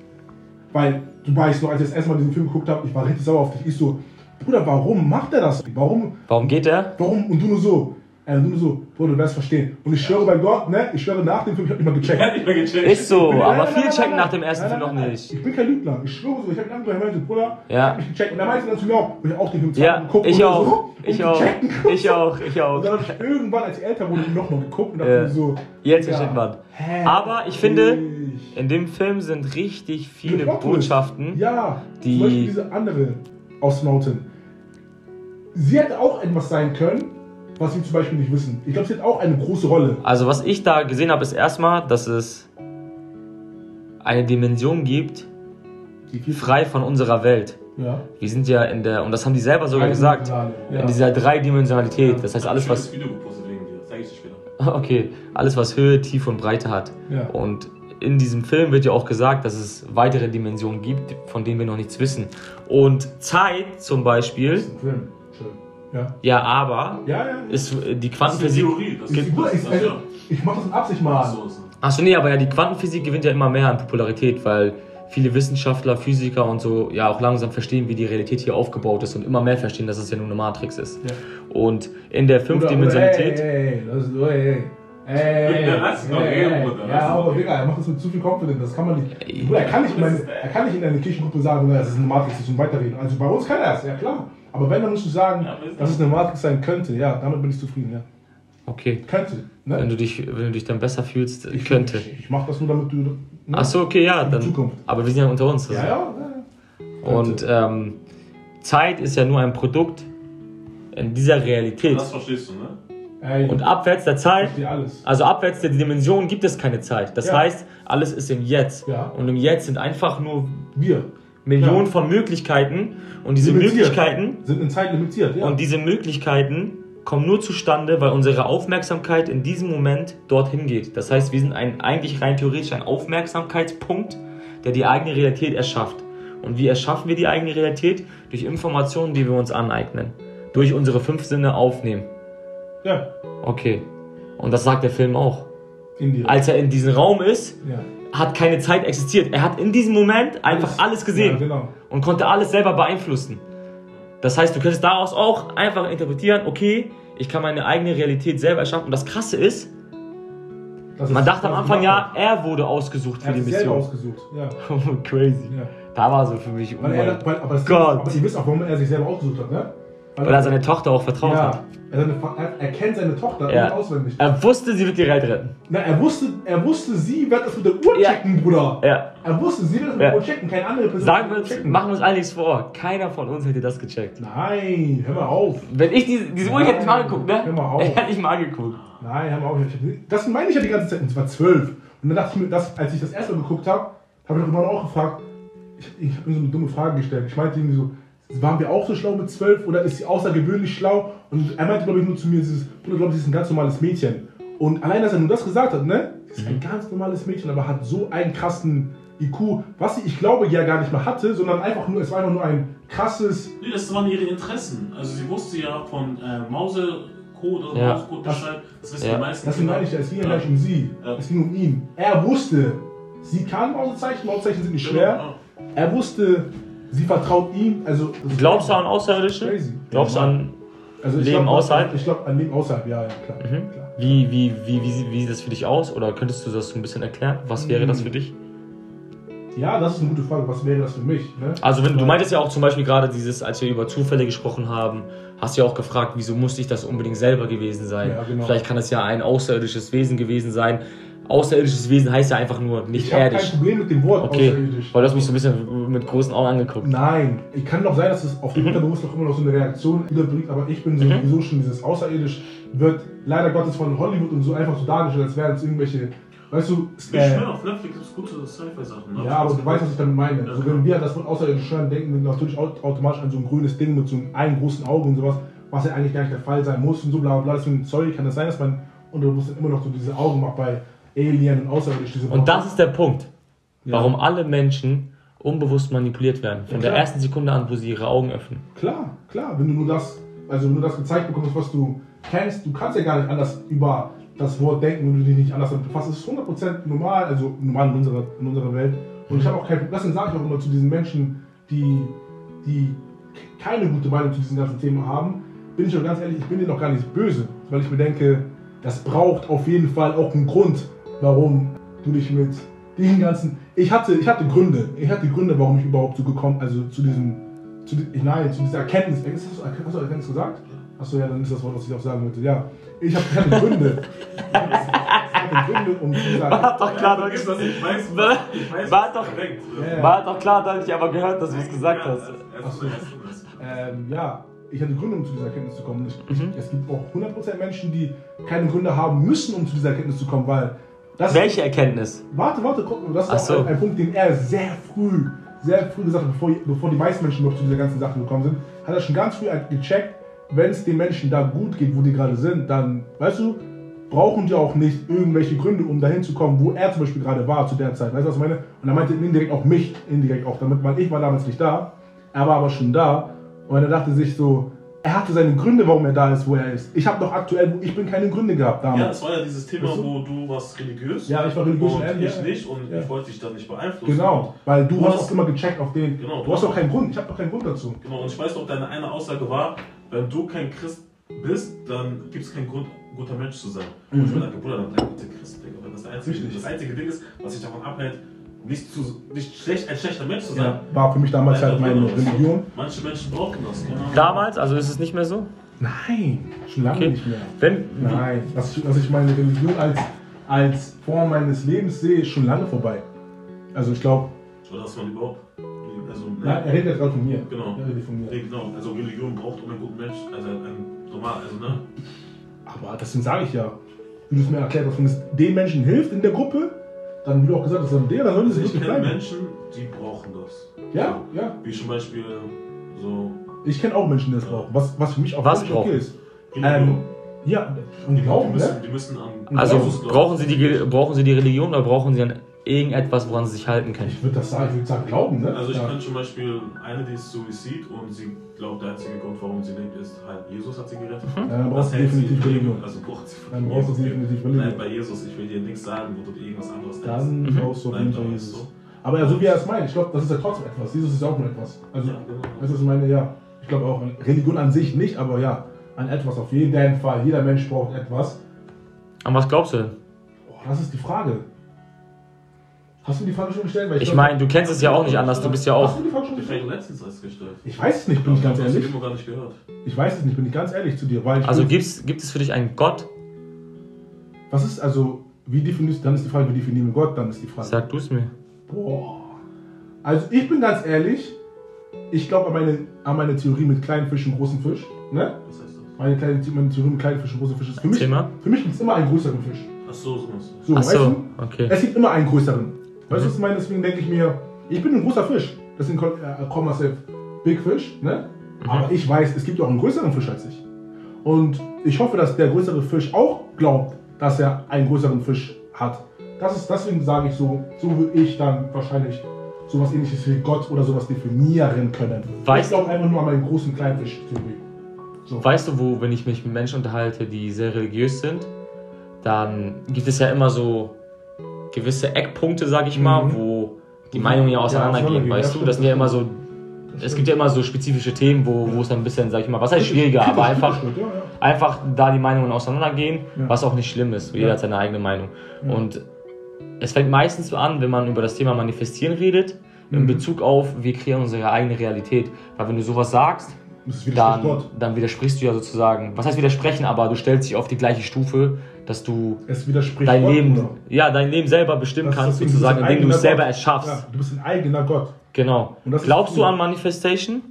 weil du weißt noch, als ich das erste Mal diesen Film geguckt habe, ich war richtig sauer auf dich, ich so, Bruder, warum macht er das? Warum, Warum geht er? warum? Und du nur so, du nur so, Bruder, du wirst verstehen. Und ich schwöre bei Gott, ne, ich schwöre nach dem Film, ich hab nicht mal gecheckt. Ich hab nicht mehr gecheckt. Ist so, Nein, aber nein, viel nein, checken nein, nach dem ersten nein, Film noch nicht. Ich bin kein Lügner. Ich schwöre so, ich habe ihn er meinte, Bruder, Ja. ich hab mich gecheckt. Und er meinte dann zu mir auch, ich auch den Film Ja, zweimal geguckt ich und auch. So, Ich auch. checken. Ich auch, ich Und auch. dann habe ich irgendwann, als ich älter wurde, nochmal geguckt und dachte Ja. so, Jetzt ja, versteht man. Aber ich finde, ich- in dem Film sind richtig viele. Botschaften. Ja, die- zum Beispiel diese andere Astronautin. Sie hätte auch etwas sein können, was wir zum Beispiel nicht wissen. Ich glaube, sie hat auch eine große Rolle. Also was ich da gesehen habe, ist erstmal, dass es eine Dimension gibt, frei von unserer Welt. Ja. Wir sind ja in der, und das haben die selber sogar gesagt, Ja. in dieser Dreidimensionalität. Das heißt, alles was, das Video gepostet wegen dir. Zeig ich dir später. okay, alles was Höhe, Tiefe und Breite hat. Ja. Und in diesem Film wird ja auch gesagt, dass es weitere Dimensionen gibt, von denen wir noch nichts wissen. Und Zeit zum Beispiel, Das ist ein Film. Schön. Ja. ja, aber Ja, ja. ist äh, die Das ist eine Quantenphysik. Theorie. Das Ich, ist, das ist, also, ja. ich mach das in Absicht mal an. So ist es. Achso, nee, aber ja, die Quantenphysik gewinnt ja immer mehr an Popularität, weil viele Wissenschaftler, Physiker und so ja auch langsam verstehen, wie die Realität hier aufgebaut ist und immer mehr verstehen, dass es ja nur eine Matrix ist. Ja. Und in der Fünfdimensionalität. Ey, ey, das ist, ey, ey, ey, Ja, lass ihn doch reden, Bruder, Ja, aber doch Digga, er macht das mit zu viel Confidence, das kann man nicht. Bruder, er kann nicht, in eine, er kann nicht in eine Kirchengruppe sagen, das ist eine Matrix, das ist ein Weiterreden. Also bei uns kann er es, ja klar. Aber wenn, dann musst du sagen, Ja, dass es eine Matrix sein könnte, ja, damit bin ich zufrieden, ja. Okay. Könnte, Wenn ne? du dich, wenn du dich dann besser fühlst, Ich- könnte. Ich, ich mach das nur, damit du. Ne? Achso, okay, ja, dann. Zukunft. Aber wir sind ja unter uns. Ja, also. ja, ja. Und ähm, Zeit ist ja nur ein Produkt in dieser Realität. Das verstehst du, ne? Ey, Und abwärts der Zeit, alles. also abwärts der Dimension gibt es keine Zeit. Das Ja. heißt, alles ist im Jetzt. Ja. Und im Jetzt sind einfach nur Wir Millionen Ja. von Möglichkeiten. Und diese Limitiert. Möglichkeiten sind in Zeit limitiert, ja. und diese Möglichkeiten kommen nur zustande, weil unsere Aufmerksamkeit in diesem Moment dorthin geht. Das heißt, wir sind ein, eigentlich rein theoretisch ein Aufmerksamkeitspunkt, der die eigene Realität erschafft. Und wie erschaffen wir die eigene Realität? Durch Informationen, die wir uns aneignen. Durch unsere fünf Sinne aufnehmen. ja, Okay. Und das sagt der Film auch. in dir. Als er in diesem Raum ist, ja. Hat keine Zeit existiert. Er hat in diesem Moment einfach alles gesehen Ja, genau. und konnte alles selber beeinflussen. Das heißt, du könntest daraus auch einfach interpretieren, okay, ich kann meine eigene Realität selber erschaffen. Und das Krasse ist, Das man ist- dachte am Anfang, ja, er wurde ausgesucht hat. für er die Mission. ausgesucht. Ja. Crazy. ja. Da war so für mich er, uralt. weil, aber, das Gott. aber ihr wisst auch, warum er sich selber ausgesucht hat, ne? Weil er seine Tochter auch vertraut ja, hat. er, seine, er, er kennt seine Tochter Ja. auswendig. Er wusste, sie wird die Welt retten. Na, er wusste, er wusste, sie wird das mit der Uhr Ja. checken, Bruder. Ja. Er wusste, sie wird das mit der Uhr checken, keine andere Person. Sagen wir uns, checken. machen wir uns all nichts vor. Keiner von uns hätte das gecheckt. Nein, hör mal auf. Wenn ich diese, diese Uhr, ich hätte nicht mal angeguckt, ne? Hör mal auf. Ich hätte nicht mal angeguckt. Nein, hör mal auf. Das meine ich ja die ganze Zeit. Und es war zwölf. Und dann dachte ich mir, das, als ich das erste Mal geguckt habe, habe ich irgendwann auch gefragt, ich, ich habe mir so eine dumme Frage gestellt. Ich meinte irgendwie so, waren wir auch so schlau mit zwölf oder ist sie außergewöhnlich schlau? Und er meinte, glaube ich, nur zu mir, dieses, Bruder, glaube ich, sie ist ein ganz normales Mädchen. Und allein, dass er nur das gesagt hat, ne? Sie ist ein ganz normales Mädchen, aber hat so einen krassen IQ, was sie, ich glaube, ja gar nicht mehr hatte, sondern einfach nur, es war einfach nur ein krasses, Nee, das waren ihre Interessen. Also sie wusste ja von äh, Mausecode oder Ja. Mausecode Das- Bescheid. Das wissen Ja. die meisten Kinder. meine ich ja, es ging ja nicht um sie, Ja. es ging um ihn. Er wusste, sie kann Mausezeichen, Mausezeichen sind nicht Genau, schwer. ja. Er wusste, sie vertraut ihm. Also, Glaubst du an Außerirdische? Crazy. Glaubst du Ja, an. also ich Leben glaub, außerhalb? Ich glaube an Leben außerhalb, ja, ja, klar. Mhm. klar. Wie, wie, wie, wie, wie sieht das für dich aus? Oder könntest du das so ein bisschen erklären? Was wäre das für dich? Ja, das ist eine gute Frage. Was wäre das für mich? Ne? Also, wenn du meintest ja auch zum Beispiel gerade dieses, als wir über Zufälle gesprochen haben, hast du ja auch gefragt, wieso musste ich das unbedingt selber gewesen sein? Ja, genau. Vielleicht kann es ja ein außerirdisches Wesen gewesen sein. Außerirdisches Wesen heißt ja einfach nur nicht Ich habe kein erdisch. Problem mit dem Wort Okay, außerirdisch. weil du hast mich so ein bisschen mit großen Augen angeguckt. Nein, ich kann doch sein, dass es auf dem Mhm. Unterbewusst noch immer noch so eine Reaktion überbringt, aber ich bin so Mhm. sowieso schon dieses Außerirdisch wird leider Gottes von Hollywood und so einfach so dargestellt, als wären es irgendwelche, weißt du, Ich äh, schwöre, auf Netflix gibt es gute Sci-Fi-Sachen. ne? ja, aber du weißt, was ich damit meine. Ja, Also wenn wir das Wort außerirdisch hören, denken wir natürlich au- automatisch an so ein grünes Ding mit so einem, großen Auge und sowas, was ja eigentlich gar nicht der Fall sein muss und so bla bla bla. Deswegen, sorry, kann das sein, dass man Unterbewusstsein immer noch so diese Augen macht bei Alien und außerirdisch. Diese Und das ist der Punkt, warum alle Menschen unbewusst manipuliert werden. Von der ersten Sekunde an, wo sie ihre Augen öffnen. Klar, klar, wenn du nur das, also du das gezeigt bekommst, was du kennst, du kannst ja gar nicht anders über das Wort denken, wenn du dich nicht anders damit befasst. Es ist 100% normal, also normal in unserer, in unserer Welt. Und ich habe auch kein Problem, deswegen sage ich auch immer zu diesen Menschen, die, die keine gute Meinung zu diesem ganzen Thema haben, bin ich auch ganz ehrlich, ich bin denen auch gar nicht böse, weil ich mir denke, das braucht auf jeden Fall auch einen Grund, warum du dich mit den ganzen. Ich hatte, ich hatte Gründe. Ich hatte Gründe, warum ich überhaupt so gekommen, also zu diesem, zu, nein, zu dieser Erkenntnis. Ist das, hast du Erkenntnis gesagt? Achso, ja, dann ist das Wort, was ich auch sagen wollte. Ja, ich, hab, ich hatte Gründe. Gründe, um zu dieser. War doch klar, Ja, vergiss das, ich weiß, ich weiß, war was doch- er denkt. Ja, ja. War doch klar, dass ich aber gehört, dass du es gesagt Ja, hast. erst- erst- Ach so. erst- erst- Ähm, ja, ich hatte Gründe, um zu dieser Erkenntnis zu kommen. Ich, Mhm. es gibt auch 100% Menschen, die keine Gründe haben müssen, um zu dieser Erkenntnis zu kommen, weil. Das Welche Erkenntnis? Warte, warte, guck, das ist Ach so. ein, ein Punkt, den er sehr früh, sehr früh gesagt hat, bevor, bevor die meisten Menschen noch zu dieser ganzen Sache gekommen sind, hat er schon ganz früh gecheckt, wenn es den Menschen da gut geht, wo die gerade sind, dann, weißt du, brauchen die auch nicht irgendwelche Gründe, um dahin zu kommen, wo er zum Beispiel gerade war zu der Zeit. Weißt du, was ich meine? Und er meinte indirekt auch mich, indirekt auch damit, weil ich war damals nicht da, er war aber schon da und er dachte sich so, er hatte seine Gründe, warum er da ist, wo er ist. Ich habe doch aktuell, ich bin keine Gründe gehabt damals. Ja, es war ja dieses Thema, Weißt du? wo du warst religiös. Ja, ich war religiös und ich ja. nicht und Ja. ich wollte dich da nicht beeinflussen. Genau, weil du, Du hast auch immer gecheckt auf den. Genau, du hast doch keinen Grund. Ich habe doch keinen Grund dazu. Genau, und ich weiß noch, deine eine Aussage war, wenn du kein Christ bist, dann gibt es keinen Grund, ein guter Mensch zu sein. Und ich Mhm. bin like, Bruder, dann bleib bitte Christ, Digga. Weil das, der einzige, Richtig. das einzige Ding ist, was dich davon abhält, nicht, zu, nicht schlecht, ein schlechter Mensch zu sein. Ja, war für mich damals halt meine Religion. Manche Menschen brauchen das. Genau. Damals, also ist es nicht mehr so? Nein, schon lange Okay. nicht mehr. Wenn, Nein, dass ich, dass ich meine Religion als, als Form meines Lebens sehe, ist schon lange vorbei. Also ich glaube, Oder dass man überhaupt. Also, er redet jetzt gerade von mir. Genau. Er redet von mir. Genau. Also Religion braucht um einen guten Mensch, also ein normal, also ne? Aber deswegen sage ich ja, wie du es mir erklärt hast, wenn es den Menschen hilft in der Gruppe, dann wie du auch gesagt hast, dann der, dann sollte es Ich nicht kenne bleiben. Menschen, die brauchen das. Ja, ja. Wie zum Beispiel so Ich kenne auch Menschen, die das brauchen. Was, was für mich auch Was okay ist. Religion. Ähm, ja, und die, Glauben, müssen, ne? die müssen an also brauchen sie, die, brauchen sie die Religion oder brauchen sie an irgendetwas, woran sie sich halten können? Ich würde das sagen, ich würde sagen Glauben, ne? Also ich ja. kenne zum Beispiel eine, die ist Suizid und sie glaubt, der einzige Grund, warum sie lebt, ist halt, Jesus hat sie gerettet. ja, dann brauchst du hält sie definitiv im Leben. Religion. Also braucht sie von Dann Jesus definitiv Leben. Nein, Religion. bei Jesus, ich will dir nichts sagen, wo du dir irgendwas anderes denkst. Dann Mhm. brauchst du auf jeden Fall Jesus. ist so. Aber ja, so wie er es meint, ich glaube, das ist ja trotzdem etwas. Jesus ist ja auch nur etwas. Also, Ja, genau. was ich meine? Ja. Ich glaube auch, an Religion an sich nicht, aber ja, an etwas auf jeden Fall. Jeder Mensch braucht etwas. An was glaubst du denn? Boah, das ist die Frage. Hast du die Frage schon gestellt? Weil Ich glaub- meine, du kennst es ja auch nicht anders, du bist ja Hast auch. du die Frage schon Ich gestellt? habe letztens erst gestellt. Ich weiß es nicht, bin ich ganz Hast ehrlich. immer gar nicht gehört. Ich weiß es nicht, bin ich ganz ehrlich zu dir. Weil ich Also gibt's, gibt es für dich einen Gott? was ist also, wie definierst dann ist die Frage, wie definieren wir Gott, dann ist die Frage. Sag du es mir. Boah. Also ich bin ganz ehrlich, ich glaube an meine, an meine Theorie mit kleinen Fischen, großen Fisch. Ne? Was heißt das? Meine, kleine, meine Theorie mit kleinen Fischen, großen Fisch ist für mich, Thema? für mich gibt es immer einen größeren Fisch. Ach so, so. So, Ach weißt so, du? okay. Es gibt immer einen größeren. Weißt du, was ich meine? Deswegen denke ich mir, ich bin ein großer Fisch. Deswegen äh, call myself Big Fish, ne? Mhm. Aber ich weiß, es gibt auch einen größeren Fisch als ich. Und ich hoffe, dass der größere Fisch auch glaubt, dass er einen größeren Fisch hat. Das ist, deswegen sage ich so, so würde ich dann wahrscheinlich sowas ähnliches wie Gott oder sowas definieren können. Weißt- ich glaube einfach nur an meinen großen Kleinfisch-Theorie. So. Weißt du, wo, wenn ich mich mit Menschen unterhalte, die sehr religiös sind, dann gibt es ja immer so gewisse Eckpunkte, sag ich mal, Mhm. wo die Meinungen ja auseinandergehen, auseinandergehen, weißt ja, du? Das sind ja immer so, es gibt ja immer so spezifische Themen, wo, wo es dann ein bisschen, sag ich mal, was heißt schwieriger, aber einfach, Ja, ja. einfach da die Meinungen auseinandergehen, Ja. was auch nicht schlimm ist. Jeder Ja. hat seine eigene Meinung. Ja. Und es fängt meistens so an, wenn man über das Thema Manifestieren redet, in Mhm. Bezug auf, wir kreieren unsere eigene Realität. Weil wenn du sowas sagst, dann, dann widersprichst du ja sozusagen, was heißt widersprechen, aber du stellst dich auf die gleiche Stufe, dass du dein Gott, Leben, Bruder. ja, dein Leben selber bestimmen Das kannst, das sozusagen, indem du es selber erschaffst. Ja, du bist ein eigener Gott. Genau. Und das ist Glaubst du an Manifestation?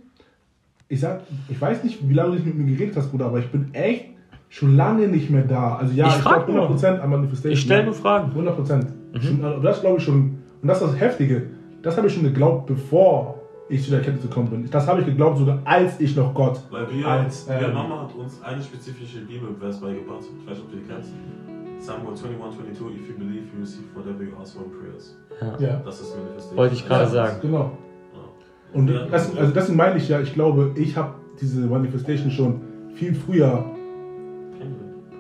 Ich sag, ich weiß nicht, wie lange du nicht mit mir geredet hast, Bruder, aber ich bin echt schon lange nicht mehr da. Also ja, Ich ich, glaube nur. 100% an Manifestation. Ich stell ja. nur Fragen. 100 Prozent. Das glaube ich schon. Und das ist das Heftige. Das habe ich schon geglaubt, bevor ich zu der Erkenntnis gekommen bin. Das habe ich geglaubt, sogar als ich noch Gott. Weil wir, Als, wir ähm, Mama hat uns eine spezifische Bibelvers beigebracht. Ich weiß nicht, ob du die kennst. Samuel 21, 22, if you believe, you receive whatever you ask for in prayers. Ja. Das ist Manifestation. Wollte ich gerade Ja. sagen. Genau. Ja. Und Ja. das, also deswegen meine ich ja, ich glaube, ich habe diese Manifestation schon viel früher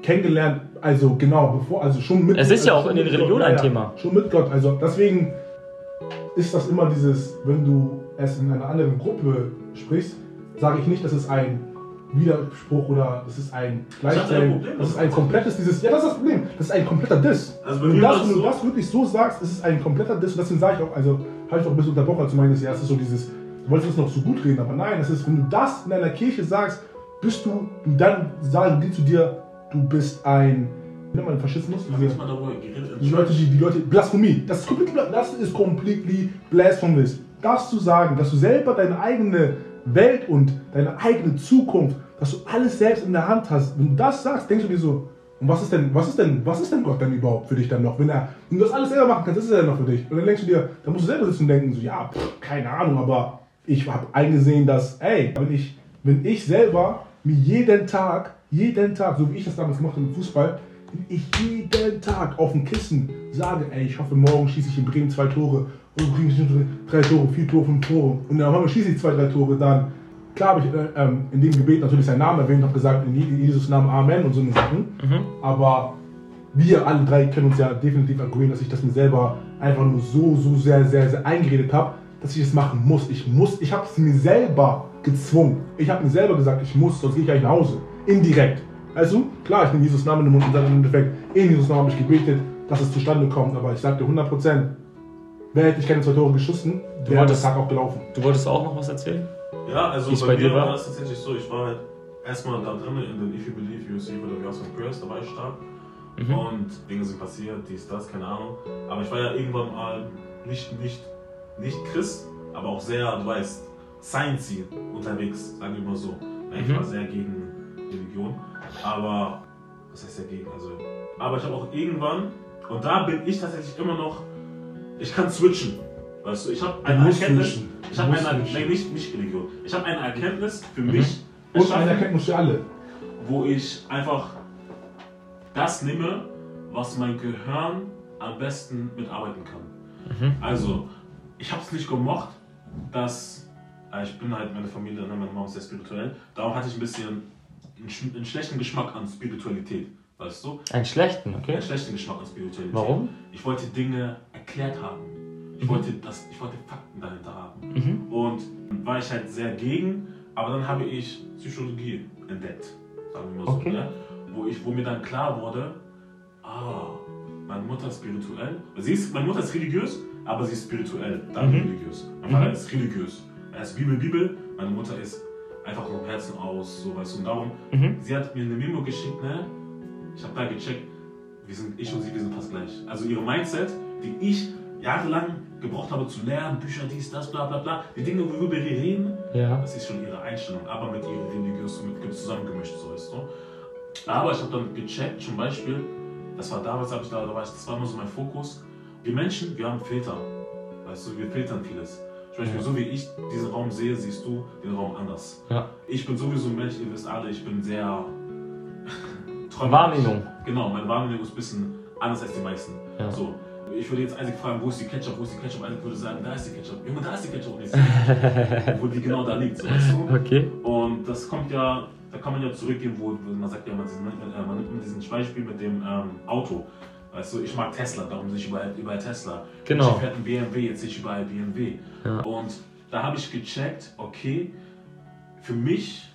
kennengelernt. Also genau, bevor, also schon mit Es ist ja also auch in den Religionen ja, ein ja, Thema. Schon mit Gott. Also deswegen ist das immer dieses, wenn du es in einer anderen Gruppe sprichst, sage ich nicht, das ist ein Widerspruch oder das ist ein Gleichzeitig. Problem Das ist ein komplettes, dieses, ja, das ist das Problem. Das ist ein kompletter Diss. Also wenn, du das, es wenn du so- das wirklich so sagst, ist es ein kompletter Diss. Und deswegen sage ich auch, also habe ich auch ein bisschen unterbrochen, als du meinst, ja, es ist so dieses, du wolltest es noch so gut reden, aber nein, es ist, wenn du das in einer Kirche sagst, bist du, und dann sagen die zu dir, du bist ein, wie nennt man Faschismus? Ich jetzt mal darüber geredet. Die Leute, die, die Leute, Blasphemie, das ist komplett, das ist completely blasphemous. Das zu sagen, dass du selber deine eigene Welt und deine eigene Zukunft, dass du alles selbst in der Hand hast, wenn du das sagst, denkst du dir so, und was ist denn, was ist denn, was ist denn Gott dann überhaupt für dich dann noch? Wenn er, wenn du das alles selber machen kannst, ist er noch für dich. Und dann denkst du dir, dann musst du selber sitzen und denken, so, ja, pff, keine Ahnung, aber ich habe eingesehen, dass, ey, wenn ich, wenn ich selber mir jeden Tag, jeden Tag, so wie ich das damals gemacht habe im Fußball, ich jeden Tag auf dem Kissen sage, ey, ich hoffe, morgen schieße ich in Bremen zwei Tore, und bringe ich drei Tore, vier Tore, fünf Tore. Und dann schieße ich zwei, drei Tore, dann, klar habe ich äh, ähm, in dem Gebet natürlich seinen Namen erwähnt, habe gesagt, in Je- in Jesus Namen Amen und so eine Sachen. Aber wir alle drei können uns ja definitiv agreeen, dass ich das mir selber einfach nur so, so sehr, sehr, sehr eingeredet habe, dass ich es machen muss. Ich muss, ich habe es mir selber gezwungen. Ich habe mir selber gesagt, ich muss, sonst gehe ich gleich nach Hause. Indirekt. Also, klar, ich nehme Jesus Namen in den Mund und sage im Endeffekt, in Jesus Namen habe ich gebetet, dass es zustande kommt. Aber ich sagte 100 Prozent, wer hätte ich keine zwei Tore geschossen, wäre der wolltest- Tag auch gelaufen. Du wolltest auch noch was erzählen? Ja, also bei, bei mir dir war? das tatsächlich so, ich war halt erstmal da drin in den If You Believe You See oder for Prayers, da war ich stark. Mhm. Und Dinge sind passiert, dies, das, keine Ahnung. Aber ich war ja irgendwann mal nicht, nicht, nicht Christ, aber auch sehr, du weißt, sciencey unterwegs, sagen wir mal so. Ich Mhm. war sehr gegen Religion, aber, was heißt dagegen? Also, aber ich habe auch irgendwann, und da bin ich tatsächlich immer noch, ich kann switchen. Weißt du, ich habe eine Erkenntnis, switchen. ich habe eine, nee, nicht, nicht Religion, ich habe eine Erkenntnis für Mhm. mich Und eine Erkenntnis für alle. wo ich einfach das nehme, was mein Gehirn am besten mitarbeiten kann. Mhm. Also, ich habe es nicht gemocht, dass äh, ich bin halt meine Familie, ne, meine Mama ist sehr spirituell, darum hatte ich ein bisschen einen, einen schlechten Geschmack an Spiritualität, weißt du? Einen schlechten, okay? Einen schlechten Geschmack an Spiritualität. Warum? Ich wollte Dinge erklärt haben. Ich, Mhm. wollte, das, ich wollte Fakten dahinter haben. Mhm. Und war ich halt sehr gegen, aber dann habe ich Psychologie entdeckt, sagen wir mal so, Okay. ne? wo, ich, wo mir dann klar wurde, ah, meine Mutter ist spirituell. Sie ist, meine Mutter ist religiös, aber sie ist spirituell, dann Mhm. religiös. Mein Vater Mhm. ist religiös. Er ist Bibel, Bibel, meine Mutter ist einfach vom Herzen aus, so weißt du. Und darum, Mhm. sie hat mir eine Memo geschickt, ne? Ich habe da gecheckt, wir sind, ich und sie, wir sind fast gleich. Also ihre Mindset, die ich jahrelang gebraucht habe zu lernen, Bücher, dies, das, bla bla bla, die Dinge, worüber wir reden, Ja. das ist schon ihre Einstellung, aber mit ihrer religiös mit zusammengemischt, so ist du. Aber ich habe dann gecheckt, zum Beispiel, das war damals, hab ich da, da war ich, das war immer so mein Fokus. Wir Menschen, wir haben Filter. Weißt du, wir filtern vieles. Zum Beispiel, so wie ich diesen Raum sehe, siehst du den Raum anders. Ja. Ich bin sowieso ein Mensch, ihr wisst alle, ich bin sehr. träumerisch. Wahrnehmung. Genau, meine Wahrnehmung ist ein bisschen anders als die meisten. Ja. So, ich würde jetzt Isaac fragen, wo ist die Ketchup, wo ist die Ketchup? Isaac würde sagen, da ist die Ketchup. Junge, da ist die Ketchup und ich sehe, wo die genau da liegt, so weißt du? Okay. Und das kommt ja, da kann man ja zurückgehen, wo man sagt ja, man, äh, man nimmt diesen Beispiel mit dem ähm, Auto. Weißt du, ich mag Tesla, darum sehe ich überall, überall Tesla. Genau. Ich fährt ein BMW, jetzt sehe ich überall BMW. Ja. Und da habe ich gecheckt, okay, für mich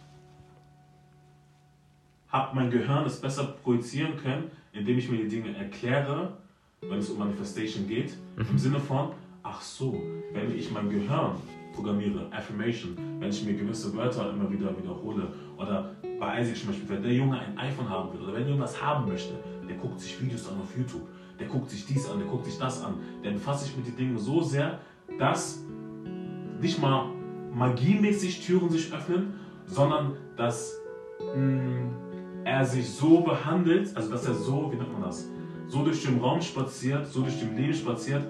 hat mein Gehirn es besser projizieren können, indem ich mir die Dinge erkläre, wenn es um Manifestation geht, im Sinne von, ach so, wenn ich mein Gehirn programmiere, Affirmation, wenn ich mir gewisse Wörter immer wieder wiederhole oder bei Isaac zum Beispiel, wenn der Junge ein iPhone haben will oder wenn irgendwas haben möchte, der guckt sich Videos an auf YouTube, der guckt sich dies an, der guckt sich das an, der befasst sich mit den Dingen so sehr, dass nicht mal magiemäßig Türen sich öffnen, sondern dass mh, er sich so behandelt, also dass er so, wie nennt man das, so durch den Raum spaziert, so durch den Leben spaziert,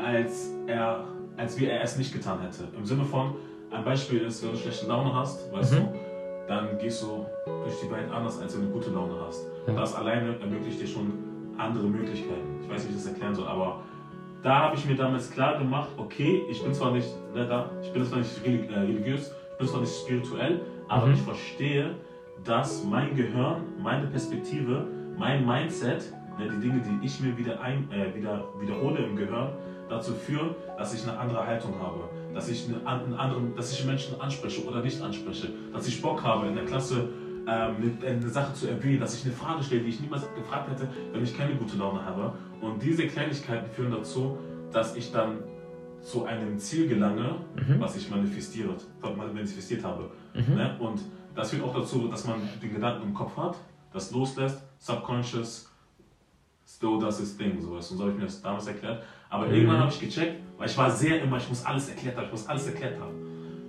als er, als wie er es nicht getan hätte. Im Sinne von, ein Beispiel ist, wenn du schlechte Laune hast, weißt Mhm. du, dann gehst du durch die Welt anders, als wenn du gute Laune hast. Ja. Das alleine ermöglicht dir schon andere Möglichkeiten. Ich weiß nicht, wie ich das erklären soll, aber da habe ich mir damals klar gemacht, okay, ich bin zwar nicht, ne, da, ich bin zwar nicht äh, religiös, ich bin zwar nicht spirituell, aber Mhm. ich verstehe, dass mein Gehirn, meine Perspektive, mein Mindset, ne, die Dinge, die ich mir wieder, ein, äh, wieder wiederhole im Gehirn, dazu führen, dass ich eine andere Haltung habe, dass ich, einen anderen, dass ich Menschen anspreche oder nicht anspreche, dass ich Bock habe, in der Klasse ähm, eine, eine Sache zu erwähnen, dass ich eine Frage stelle, die ich niemals gefragt hätte, wenn ich keine gute Laune habe. Und diese Kleinigkeiten führen dazu, dass ich dann zu einem Ziel gelange, Mhm. was ich manifestiert, manifestiert habe. Mhm. Ne? Und das führt auch dazu, dass man den Gedanken im Kopf hat, das loslässt, subconscious, still does its thing. Und so habe ich mir das damals erklärt. Aber Mhm. irgendwann habe ich gecheckt, weil ich war sehr immer, ich muss alles erklärt haben, ich muss alles erklärt haben.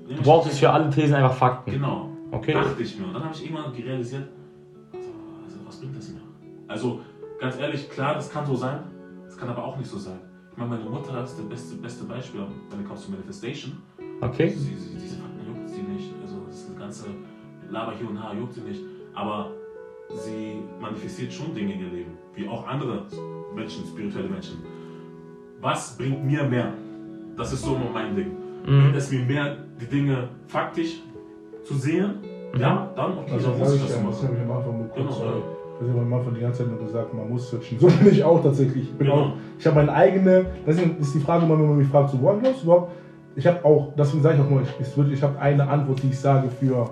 Du brauchst für alle Thesen einfach Fakten. Genau. Okay. Dachte ich mir. Und dann habe ich irgendwann realisiert, also, also was bringt das mir? Also ganz ehrlich, klar, das kann so sein, das kann aber auch nicht so sein. Ich meine, meine Mutter ist das beste, beste Beispiel, wenn es kommt zu Manifestation. Okay. Sie, sie, diese Fakten juckt sie nicht. Also das ganze Laber hier und da juckt sie nicht. Aber sie manifestiert schon Dinge in ihr Leben, wie auch andere Menschen, spirituelle Menschen. Was bringt mir mehr? Das ist so immer mein Ding. Bringt Mhm. es mir mehr, die Dinge faktisch zu sehen? Ja, dann okay, Also dann das muss ich das ja, das machen. habe ich am Anfang nur kurz. Genau, ja. Das habe ich am Anfang die ganze Zeit nur gesagt, man muss switchen. So bin ich auch tatsächlich. Ich Genau. auch, ich habe meine eigene, deswegen ist die Frage immer, wenn man mich fragt, so woran glaubst du überhaupt? Ich habe auch, deswegen sage ich auch mal, ich, ich habe eine Antwort, die ich sage für,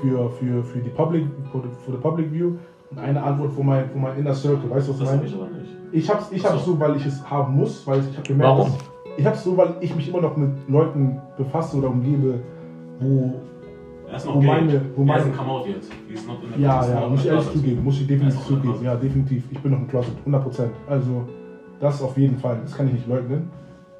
für, für, für die Public, for the, Public View eine Antwort für mein, für mein Inner Circle. Weißt du, was ich Das habe meine? ich aber nicht. Ich hab's, ich Ach hab's so. so, weil ich es haben muss, weil ich habe gemerkt, Warum? ich hab's so, weil ich mich immer noch mit Leuten befasse oder umgebe, wo Er ist noch Wo gay. meine- wo er meine- ist ein come out jetzt. He's not in Ja, ja, muss ich ehrlich zugeben, muss ich definitiv zugeben. Ja, definitiv. Ich bin noch im Closet, 100%. Also, das auf jeden Fall, das kann ich nicht leugnen.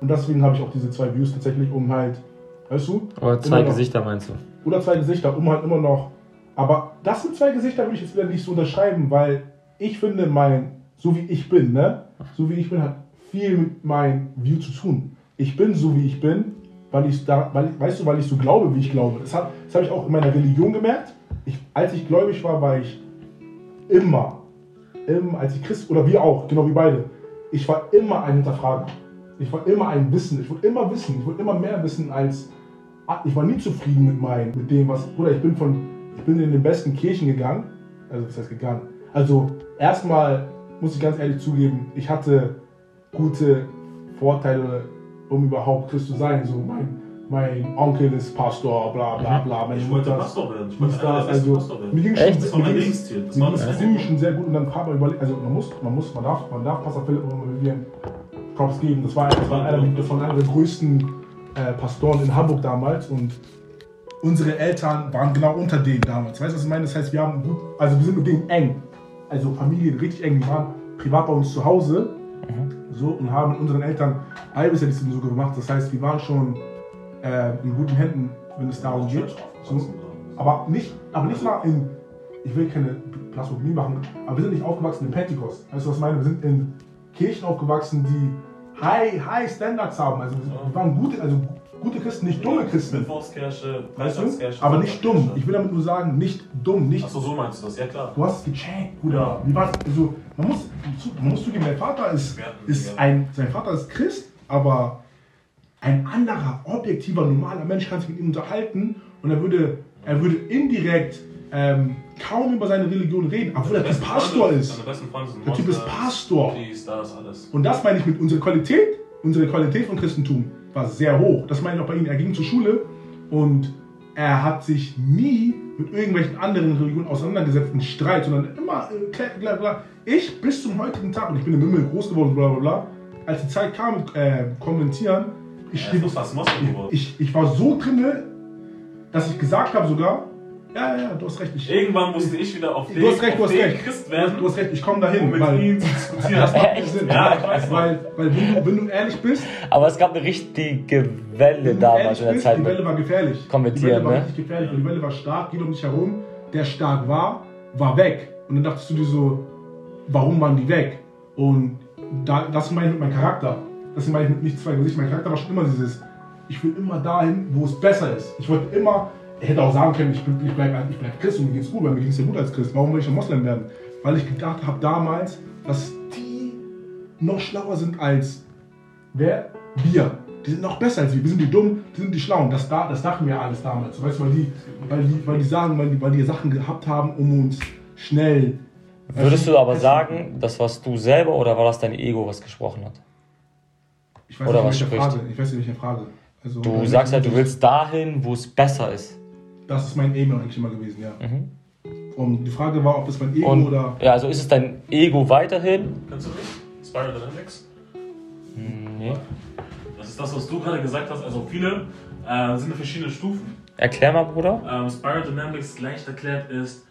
Und deswegen habe ich auch diese zwei Views tatsächlich, um halt, weißt du, Oder zwei noch. Gesichter meinst du? oder zwei Gesichter, um halt immer noch. Aber das mit zwei Gesichtern würde ich jetzt wieder nicht so unterschreiben, weil ich finde, mein, so wie ich bin, ne, so wie ich bin, hat viel mit meinem View zu tun. Ich bin so wie ich bin, weil ich da, weil, weißt du, weil ich so glaube, wie ich glaube. Das habe das hab ich auch in meiner Religion gemerkt. Ich, als ich gläubig war, war ich immer, im, als ich Christ, oder wir auch, genau wie beide, ich war immer ein Hinterfrager. Ich war immer ein Wissen. Ich wollte immer wissen. Ich wollte immer mehr wissen als. Ich war nie zufrieden mit meinem, mit dem, was. Oder ich bin von. Ich bin in den besten Kirchen gegangen. Also, was heißt gegangen? Also, erstmal muss ich ganz ehrlich zugeben, ich hatte gute Vorteile, um überhaupt Christ zu sein. So, mein, mein Onkel ist Pastor, bla bla bla. Meine Ich wollte Mutter- Pastor werden. Ich wollte das, also, Pastor werden. mir ging Echt? Das war mir mein Lebensziel. Das war ging das es früh schon sehr gut und dann kam man überlegt, also man muss, man muss, man darf, man darf Pastor Philipp immer mal wieder Props geben. Das war, das war, einer, das war einer der größten äh, Pastoren in Hamburg damals und unsere Eltern waren genau unter denen damals. Weißt du, was ich meine? Das heißt, wir haben gut, also wir sind mit denen eng. Also Familie richtig eng. Die waren privat bei uns zu Hause so und haben mit unseren Eltern Halbwissen so gemacht. Das heißt, wir waren schon äh, in guten Händen, wenn es darum geht. So, aber nicht, aber nicht mal in, ich will keine Blasphemie machen, aber wir sind nicht aufgewachsen in Pentecost. Weißt du, was ich meine? Wir sind in Kirchen aufgewachsen, die high, high Standards haben. Also wir waren gute, also gute Christen, nicht dumme Christen. Mittwochskirche, Weißt du? Aber nicht dumm. Ich will damit nur sagen, nicht dumm, nicht. Achso, so meinst du das, ja klar. Du hast es gecheckt, Bruder. Wie war's? Also, man muss, man muss zugeben, dein Vater ist, ist ein, sein Vater ist Christ, aber ein anderer, objektiver, normaler Mensch kann sich mit ihm unterhalten und er würde, er würde indirekt ähm, kaum über seine Religion reden, obwohl der Typ besten Pastor Freunde- ist. Der Typ ist Pastor. Und das meine ich mit unserer Qualität. Unsere Qualität von Christentum war sehr hoch. Das meine ich auch bei ihm. Er ging zur Schule und er hat sich nie mit irgendwelchen anderen Religionen auseinandergesetzt in Streit, sondern immer äh, klar, klar, klar. Ich bis zum heutigen Tag, und ich bin im Himmel groß geworden, bla bla bla, als die Zeit kam mit äh, Kommentieren, ich, Moslem geworden. ich, ich war so drinne, dass ich gesagt habe sogar, ja, ja, ja, du hast recht. Ich, Irgendwann musste ich wieder auf den, du hast recht, du hast den recht. Christ Du hast, werden, du hast recht, ich komme dahin. um mit weil, ihm zu diskutieren. das macht keinen Sinn. Ja, ich weiß. Weil, weil wenn, du, wenn du ehrlich bist, Aber es gab eine richtige Welle wenn du damals ehrlich in der bist, Zeit. die Welle mit- war gefährlich. Kommentieren, die Welle war ne? richtig gefährlich, weil die Welle war stark, geht um dich herum. Der stark war, war weg. Und dann dachtest du dir so, warum waren die weg? Und da, das meine ich mit meinem Charakter. Das meine ich mit nicht zwei Gesichter. Mein Charakter war schon immer dieses, ich will immer dahin, wo es besser ist. Ich wollte immer, ich hätte auch sagen können, ich, bin- ich bleibe ich bleib Christ und mir geht's gut, weil mir ging es ja gut als Christ. Warum will ich ein Moslem werden? Weil ich gedacht habe damals, dass die noch schlauer sind als wer? Wir. Die sind noch besser als wir. Wir sind die Dummen, die sind die Schlauen. Das, da, das dachten wir alles damals. Weißt du, weil die, weil die, weil die sagen, weil die, weil die Sachen gehabt haben, um uns schnell. Würdest du aber sagen, das warst du selber oder war das dein Ego, was gesprochen hat? Ich weiß oder nicht, was spricht? Frage. Ich weiß nicht, welche Frage. Also, Du sagst halt, du willst dahin, wo es besser ist. Das ist mein Aim eigentlich immer gewesen, ja. Mhm. Und die Frage war, ob es mein Ego Und oder. ja, also ist es dein Ego weiterhin? Kennst du nicht? Spiral Dynamics? Hm, Nee. Das ist das, was du gerade gesagt hast. Also viele äh, sind in verschiedenen Stufen. Erklär mal, Bruder. Ähm, Spiral Dynamics leicht erklärt ist,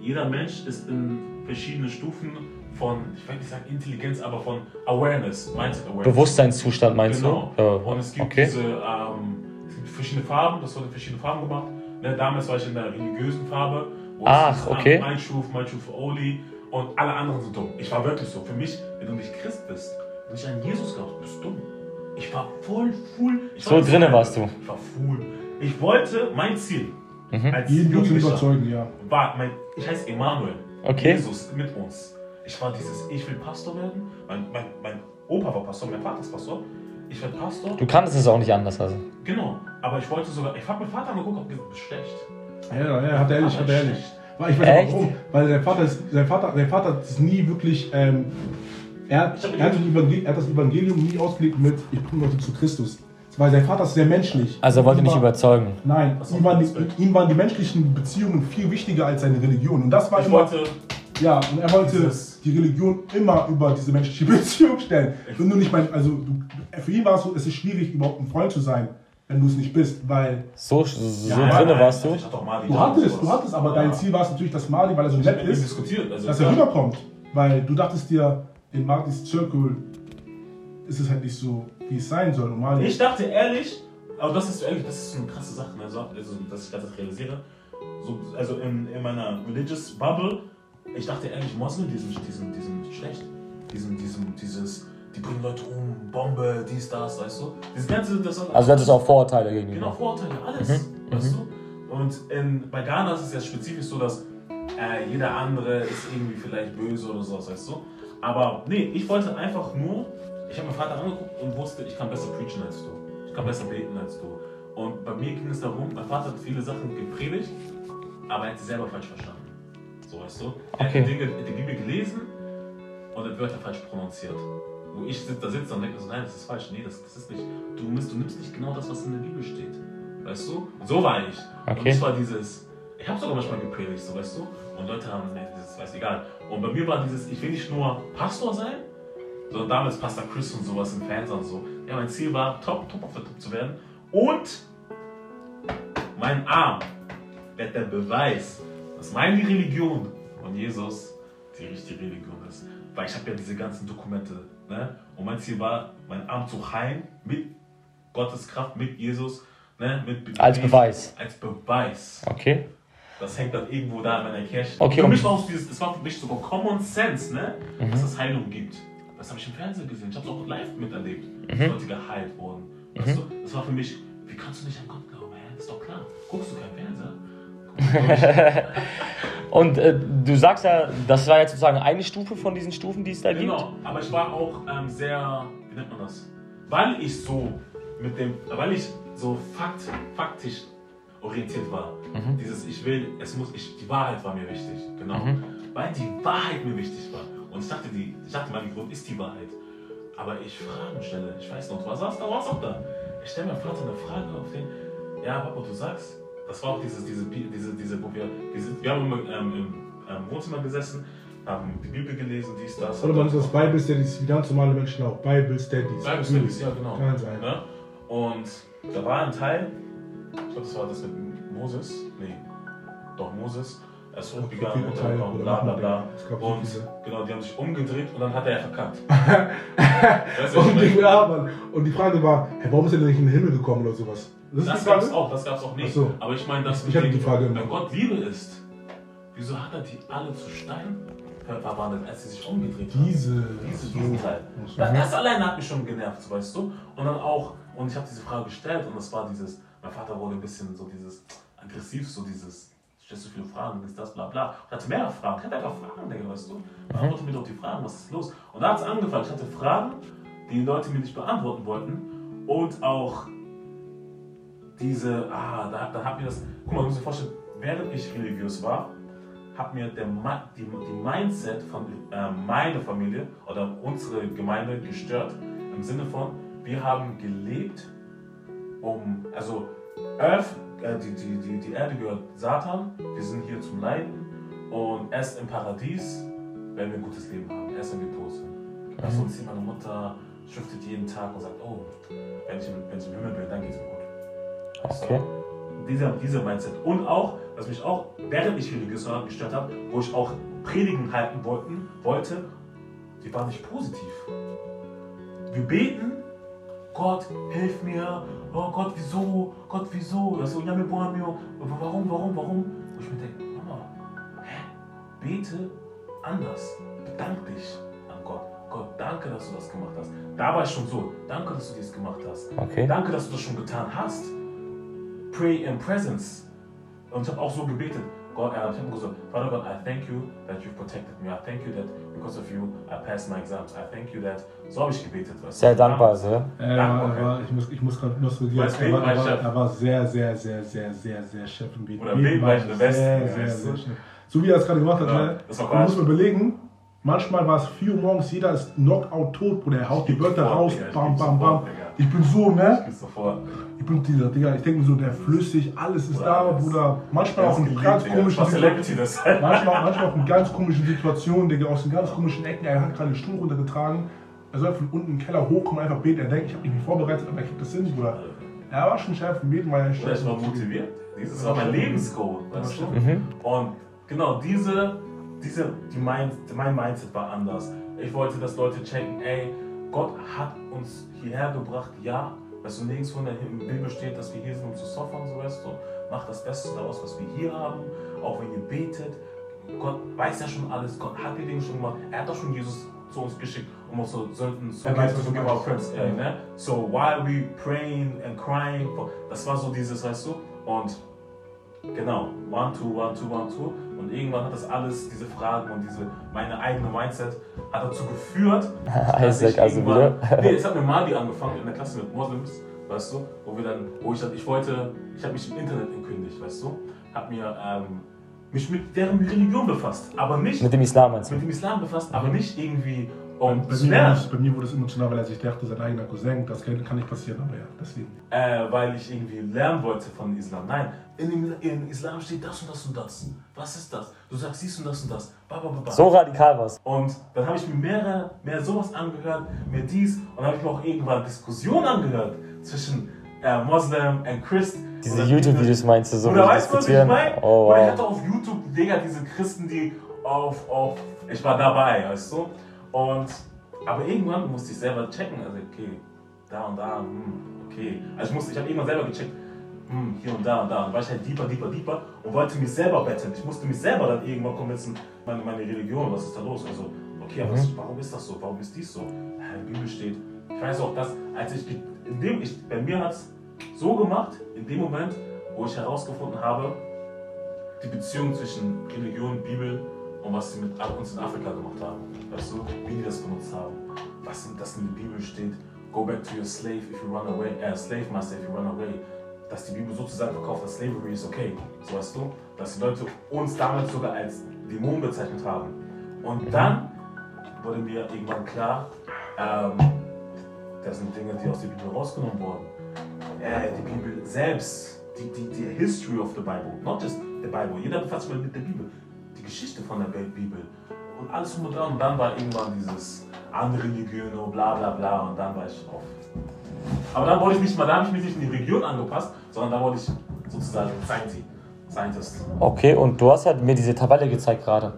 jeder Mensch ist in verschiedenen Stufen von, ich will nicht sagen Intelligenz, aber von Awareness, Mindset Awareness. Bewusstseinszustand meinst Genau. du? Ja, Und es gibt okay. diese ähm, es gibt verschiedene Farben, das wurde in verschiedenen Farben gemacht. Ne, damals war ich in der religiösen Farbe. Ach, okay. Mein Schuf, mein Schuf Oli und alle anderen sind dumm. Ich war wirklich so. Für mich, wenn du nicht Christ bist, wenn du nicht an Jesus glaubst, bist du dumm. Ich war voll full. Ich So war drinne warst du. Ich war full. Ich wollte mein Ziel Mhm. als Jeden zu überzeugen, ja. war, mein, ich heiße Emanuel. Okay. Jesus mit uns. Ich war dieses, ich will Pastor werden. Mein, mein, mein Opa war Pastor, mein Vater ist Pastor. Ich werde Pastor. Du kannst es auch nicht anders. Also. Genau. Aber ich wollte sogar, ich habe meinen Vater angeguckt und gesagt, schlecht. Ja, ja, hat er ehrlich, hat er ehrlich. Weil Ich weiß Echt? warum. Weil sein Vater ist, sein Vater, sein Vater hat es nie wirklich, ähm, er, hab er, hat er hat das Evangelium nie ausgelegt mit, ich bringe Leute zu Christus. Weil sein Vater ist sehr menschlich. Also er wollte Ihm nicht war- überzeugen. Nein, ist ihm waren, die, ihm waren die menschlichen Beziehungen viel wichtiger als seine Religion. Und das war Ich immer, wollte, ja, und er wollte Dieses- die Religion immer über diese menschliche Beziehung stellen. Wenn du nicht mein, also du, für ihn war es so, es ist schwierig, überhaupt ein Freund zu sein, wenn du es nicht bist, weil So, so Ja, drinne nein, warst du. Ich hatte auch Mali du hattest, du hattest, aber Ja. dein Ziel war es natürlich, dass Mali, weil er so Ich nett ist, diskutiert. Also, dass er rüberkommt. Weil du dachtest dir, in Martis Circle ist es halt nicht so, wie es sein soll. Und Mali, Ich dachte ehrlich, aber das ist ehrlich, das ist so eine krasse Sache, ne? so, also, dass ich das realisiere. So, also in, in meiner religious Bubble, ich dachte ehrlich, Moslem, die sind, die sind, die sind schlecht. Die sind, die sind, dieses, die bringen Leute um, Bombe, dies, das, weißt du? Dieses ganze, das Also du hattest auch Vorurteile Genau, gegenüber. Vorurteile, alles, weißt du? Und in, bei Ghana ist es ja spezifisch so, dass äh, jeder andere ist irgendwie vielleicht böse oder sowas, weißt du? Aber nee, ich wollte einfach nur, ich habe meinen Vater angeguckt und wusste, ich kann besser preachen als du. Ich kann besser beten als du. Und bei mir ging es darum, mein Vater hat viele Sachen gepredigt, aber er hat sie selber falsch verstanden. So, weißt du? Er Okay. hat die, Dinge, die Bibel gelesen und hat Wörter falsch prononziert. Wo ich da sitze und denke so, nein, das ist falsch. Nee, das, das ist nicht. Du, nimmst, du nimmst nicht genau das, was in der Bibel steht. Weißt du? Und so war ich. Und Okay. es war dieses, ich habe sogar manchmal gepredigt, so weißt du? Und Leute haben, nee, das weiß egal. Und bei mir war dieses, ich will nicht nur Pastor sein, sondern damals Pastor Chris und sowas im Fernsehen und so. Ja, mein Ziel war, top, top auf der Top zu werden. Und mein Arm wird der Beweis, dass meine Religion von Jesus die richtige Religion ist. Weil ich habe ja diese ganzen Dokumente. Ne? Und mein Ziel war, meinen Arm zu heilen mit Gottes Kraft, mit Jesus. Ne? Mit Als Beweis. Als Beweis. Okay. Das hängt dann irgendwo da in meiner Kirche. Okay, für mich war dieses, es war für mich sogar Common Sense, ne? Mhm. dass es Heilung gibt. Das habe ich im Fernsehen gesehen. Ich habe es auch live miterlebt. Mhm. dass Leute geheilt wurden. Weißt du? Das war für mich, wie kannst du nicht an Gott glauben? Hä? Das ist doch klar. Guckst du keinen Fernseher? Und äh, du sagst ja, das war jetzt sozusagen eine Stufe von diesen Stufen, die es da genau, aber ich war auch ähm, sehr, wie nennt man das? Weil ich so mit dem, weil ich so fakt, faktisch orientiert war. Mhm. Dieses, ich will, es muss, ich, die Wahrheit war mir wichtig, genau. Mhm. Weil die Wahrheit mir wichtig war. Und ich dachte, die, ich dachte, mein Grund ist die Wahrheit. Aber ich Fragen stelle, ich weiß noch, du warst da, warst auch da. Ich stelle meinem Vater eine Frage auf den, ja, Papa, du sagst, das war auch dieses, diese, diese, diese, wo wir, wir, sind, wir haben im, ähm, im ähm, Wohnzimmer gesessen, haben die Bibel gelesen, dies, das. Oder man das Bible Studies, wie ganz normale Menschen auch. Bible Studies. Bible Studies, ja, genau. Kann sein. Ne? Und da war ein Teil, ich glaube, das war das mit Moses, nee, doch Moses, er ist hochgegangen, runtergekommen, bla bla bla. Es gab Und genau, die haben sich umgedreht und dann hat er verkackt. weißt du, was ich Und die, ja, Mann. und die Frage war, hey, warum ist er denn nicht in den Himmel gekommen oder sowas? Das Das gab's Frage? auch, das gab's auch nicht. So. Aber ich meine, das Ich dem- die Frage. Wenn Gott Liebe ist, wieso hat er die alle zu Stein ver- verwandelt, als sie sich umgedreht haben? Diese. Diese, so. diesen Teil. So. Das, das alleine hat mich schon genervt, weißt du? Und dann auch, und ich habe diese Frage gestellt und das war dieses, mein Vater wurde ein bisschen so dieses aggressiv, so dieses, stellst du viele Fragen, ist das, bla bla. Und hatte mehrere Fragen, ich hatte einfach Fragen, Digga, weißt du? Beantworte mir doch die Fragen, was ist los? Und da hat es angefangen, ich hatte Fragen, die die Leute mir nicht beantworten wollten und auch diese, ah, da, da hat mir das, guck mal, du musst dir vorstellen, während ich religiös war, hat mir der, die, die Mindset von äh, meiner Familie oder unsere Gemeinde gestört, im Sinne von, wir haben gelebt, um, also Earth, äh, die, die, die, die Erde gehört Satan, wir sind hier zum Leiden und erst im Paradies werden wir ein gutes Leben haben, erst wenn wir tot sind. Also uns meine Mutter schuftet jeden Tag und sagt, oh, wenn ich, im- wenn ich im Himmel bin, dann geht's mir gut. So. Okay. Dieser, dieser Mindset. Und auch, was mich auch, während ich religiös war, gestört hat, wo ich auch Predigen halten wollten, wollte, die war nicht positiv. Wir beten, Gott, hilf mir, oh Gott, wieso, Gott, wieso, also, warum, warum, warum? Wo ich mir denke, Mama, hä? Bete anders, bedank dich an Gott. Gott, danke, dass du das gemacht hast. Da war ich schon so, danke, dass du dies gemacht hast. Okay. Danke, dass du das schon getan hast. Pray in presence. Und ich habe auch so gebetet. Gott, äh, ich habe gesagt, Father God, I thank you that you've protected me. I thank you that because of you I passed my exams. I thank you that. So habe ich gebetet. Weißt? Sehr dankbar, ja. Er war, ich muss, ich muss gerade nostalgieren. Weißt du, Er war, er, war, er sehr, sehr, sehr, sehr, sehr, sehr Chef im Beten. Oder Beten war ich der Beste, Sehr, sehr, sehr Chef. So wie er es gerade gemacht hat, Ja, ne? das war Man muss man überlegen, manchmal war es 4 Uhr morgens, jeder ist Knockout tot, Bruder. Er haut die Wörter raus, bam, bam, bam. Ich bin so, ne? Ich bin sofort. Ich bin dieser, Digga, ich denke mir so, der flüssig, alles ist Bruder, da. Bruder. Manchmal auch in ganz komischen Situationen. Manchmal, manchmal auch in ganz komischen Situationen, Digga, aus den ganz komischen Ecken. Er hat gerade den Stuhl runtergetragen. Er soll von unten im Keller hochkommen, einfach beten. Er denkt, ich habe mich nicht vorbereitet, aber er kriegt das hin, Bruder. Er war schon Chef, im Beten war er Oder ich war motiviert. Dieses war mein Lebensgoal. Weißt du? Mhm. Und genau diese, diese die Mind, mein Mindset war anders. Ich wollte, dass Leute checken, ey, Gott hat uns hierher gebracht, ja. Weißt du, nirgends von der Bibel steht, dass wir hier sind, um zu suffern, so weißt du. Macht das Beste daraus, was wir hier haben, auch wenn ihr betet. Gott weiß ja schon alles, Gott hat die Dinge schon gemacht. Er hat doch schon Jesus zu uns geschickt, um unsere Sünden zu Er weiß, was zu du give our friends. Ne? So, while we praying and crying, for, das war so dieses, weißt du, und Genau, one, two, one, two, one, two. Und irgendwann hat das alles, diese Fragen und diese, meine eigene Mindset, hat dazu geführt, dass Isaac ich also irgendwann- wieder. Nee, es hat mit Mali angefangen in der Klasse mit Moslems, weißt du, wo wir dann, wo ich dann, ich wollte, ich habe mich im Internet entkündigt, weißt du, habe mir ähm, mich mit deren Religion befasst, aber nicht Mit dem Islam du? mit dem Islam befasst, aber nicht irgendwie um Bei mir, es, bei mir wurde es emotional, weil er sich dachte, sein eigener Cousin, das kann, kann nicht passieren, aber ja, deswegen. äh, weil ich irgendwie lernen wollte von Islam. Nein, in dem in Islam steht das und das und das. Was ist das? Du sagst dies und das und das. Ba, ba, ba, ba. So radikal war's. Und dann habe ich mir mehrere, mehr sowas angehört, mir dies und dann habe ich mir auch irgendwann Diskussionen angehört zwischen äh, Moslem und Christ. Diese YouTube-Videos meinst du, so Oder weißt du, was ich meine? Oh, Oder ich wow. hatte auf YouTube, Digga, diese Christen, die auf, auf, ich war dabei, weißt du? Und, aber irgendwann musste ich selber checken, also okay, da und da, hm, okay. Also ich musste, ich habe irgendwann selber gecheckt, hm, hier und da und da. Und war ich halt deeper, deeper, deeper und wollte mich selber betteln. Ich musste mich selber dann irgendwann convincen, meine, meine Religion, was ist da los? Also, okay, aber was, warum ist das so? Warum ist dies so? Ja, in der Bibel steht, ich weiß auch, dass, als ich, in dem, ich, bei mir hat es so gemacht, in dem Moment, wo ich herausgefunden habe, die Beziehung zwischen Religion, Bibel und was sie mit uns in Afrika gemacht haben. Weißt du, wie die das benutzt haben. Was in, das in der Bibel steht, go back to your slave if you run away, äh, slave master if you run away. dass die Bibel sozusagen verkauft, dass Slavery ist okay. So weißt du? Dass die Leute uns damals sogar als Dämonen bezeichnet haben. Und dann wurde mir irgendwann klar, ähm, das sind Dinge, die aus der Bibel rausgenommen wurden. Äh, die Bibel selbst, die, die, die History of the Bible, not just the Bible. Jeder befasst sich mit der Bibel. Geschichte von der Bibel. Und alles um und dran. Und dann war irgendwann dieses andere Religion, bla bla bla. Und dann war ich auf. Aber dann wollte ich nicht mal, da habe ich mich nicht in die Religion angepasst, sondern da wollte ich sozusagen Scientist. Scientist. Okay, und du hast ja mir diese Tabelle gezeigt gerade.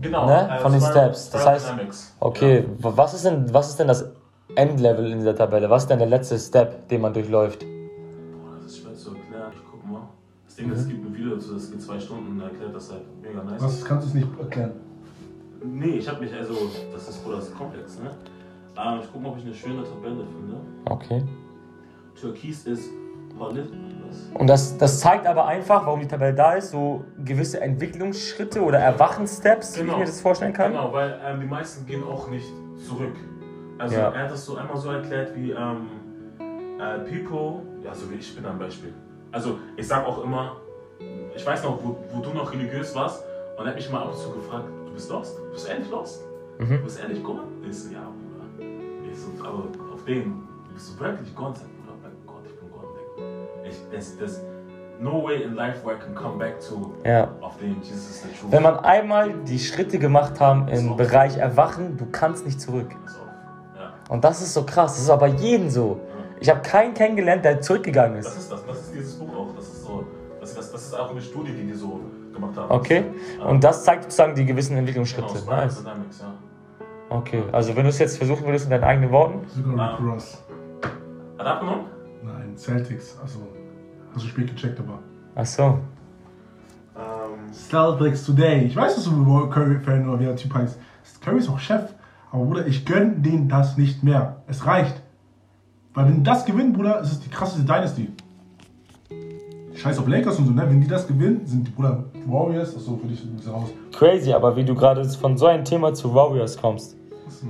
Genau. Ne? äh, Von den Steps. Das heißt-. Okay, Ja. wa- was ist denn, was ist denn das Endlevel in dieser Tabelle? Was ist denn der letzte Step, den man durchläuft? Boah, das ist schwer zu erklären. Ich guck mal. Das Ding ist, es gibt Video dazu, das geht zwei Stunden und erklärt das halt mega nice. Was kannst du es nicht erklären? Nee, ich habe mich, also, das ist, Bruder, das komplex, ne? Ähm, ich guck mal, ob ich eine schöne Tabelle finde. Okay. Türkis ist Polit. Was? Und das, das zeigt aber einfach, warum die Tabelle da ist, so gewisse Entwicklungsschritte oder Erwachensteps, wie ich Genau. mir das vorstellen kann. Genau, weil ähm, die meisten gehen auch nicht zurück. Also Ja. er hat das so einmal so erklärt wie ähm, äh, People, ja so wie ich bin ein Beispiel. Also ich sag auch immer, ich weiß noch, wo, wo du noch religiös warst und er hat mich mal ab und zu gefragt, du bist lost? Du bist ehrlich lost? Mhm. Du bist ehrlich Gott? Ich so, ja, Bruder. Ich so, aber auf den, bist du wirklich Gott? Sag, Bruder, bei Gott, ich bin Gott. Ich, there's, there's no way in life where I can come back to Ja. auf den Jesus is the truth. Wenn man einmal die Schritte gemacht haben im. Bereich Erwachen, du kannst nicht zurück. Ja. Und das ist so krass. Das ist aber jeden so. Ich habe keinen kennengelernt, der zurückgegangen Das ist. ist das, das ist dieses Buch auch. Das ist das, ist auch eine Studie, die die so gemacht haben. Okay. Und das zeigt sozusagen die gewissen genau, Entwicklungsschritte. Spiral Nice. Dynamics, ja. Okay. Also wenn du es jetzt versuchen würdest in deinen eigenen Worten. Sogar. Rick Ross. Hat abgenommen? Nein, Celtics. Also, hast du spät gecheckt, aber. Ach so. Ähm, Celtics Today. Ich weiß, dass du Curry-Fan oder wie der Typ heißt. Curry ist auch Chef. Aber Bruder, ich gönn denen das nicht mehr. Es reicht. Weil wenn das gewinnen, Bruder, ist es die krasseste Dynasty. Scheiß auf Lakers und so, ne? Wenn die das gewinnen, sind die Bruder Warriors. Achso, für dich sind sie raus. Crazy, aber wie du gerade von so einem Thema zu Warriors kommst. Achso.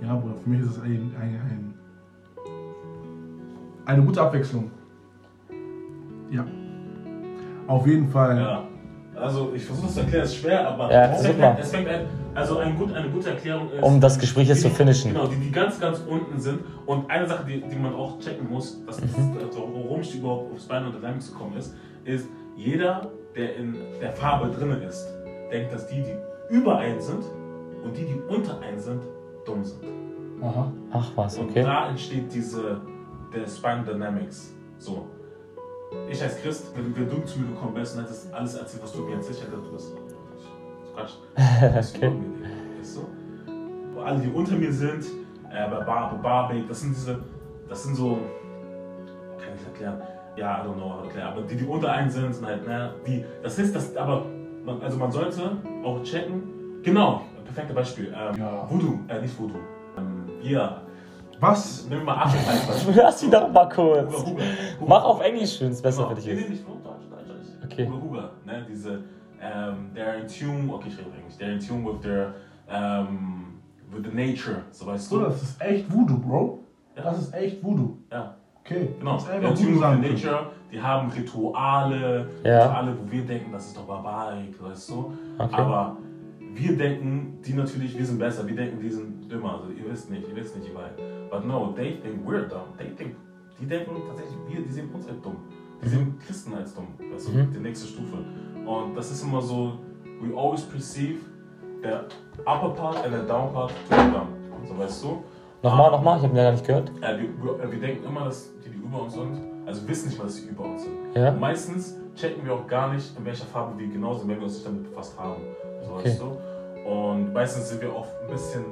Ja, Bruder, für mich ist es ein, ein, ein, eine gute Abwechslung. Ja. Auf jeden Fall. ja. Also ich versuche es zu erklären, es ist schwer, aber Ja, es, fängt an, es fängt an, also ein gut, eine gute Erklärung ist. Um das Gespräch jetzt die, zu finishen. Genau, die, die ganz, ganz unten sind. Und eine Sache, die, die man auch checken muss, das, Mhm. also worum ich überhaupt auf Spinal Dynamics gekommen ist, ist, jeder, der in der Farbe drin ist, denkt, dass die, die über einen sind und die, die unter einen sind, dumm sind. Aha. Ach was, Und okay. da entsteht diese, der Spinal Dynamics. So. Ich als Christ, wenn, wenn du zu mir gekommen bist und hättest alles erzählt, was du mir erzählt hättest, du bist Quatsch. Das Okay. okay. Weißt du? Alle, die unter mir sind, äh, bei Bar, bei Barbie, das sind diese, das sind so, kann ich erklären, ja, I don't know, erklären, aber die, die unter einen sind, sind halt, ne, die, das ist das, aber, man, also man sollte auch checken, genau, perfektes Beispiel, ähm, Ja. Voodoo, äh, nicht Voodoo, ähm, wir, Was? nehmen wir mal als Beispiel. Lass ihn doch mal kurz. Huga, Huga. Mach auf Englisch, wenn es besser für dich Nee, nee, ist. nicht nur Deutsch, Deutsch, Deutsch. Okay. Huga, Huga, ne, diese, ähm, they're in tune, okay, ich rede auf Englisch, they're in tune with their, ähm, with the nature, so weißt du? Bruder, das ist echt Voodoo, Bro. Ja. Das ist echt Voodoo. Ja, Okay. genau. Ist einfach in tune können. nature, die haben Rituale, Ja. Rituale, wo wir denken, das ist doch Barbarik, weißt du? Okay. Aber wir denken, die natürlich, wir sind besser, wir denken, die sind dümmer, also ihr wisst nicht, ihr wisst nicht, weit. But no, they think we're dumb. They think, die denken tatsächlich, wir, die sehen uns als dumm. Die sehen Christen als dumm, weißt du, Mhm. die nächste Stufe. Und das ist immer so, we always perceive the upper part and the down part to be dumb. So weißt du? Nochmal, nochmal, ich habe ihn ja gar nicht gehört. Äh, wir, wir, wir denken immer, dass die, die über uns sind, also wissen nicht mal, dass sie über uns sind. Ja. Meistens checken wir auch gar nicht, in welcher Farbe wir genau sind, wenn wir uns nicht damit befasst haben. So Okay. weißt du? Und meistens sind wir auch ein bisschen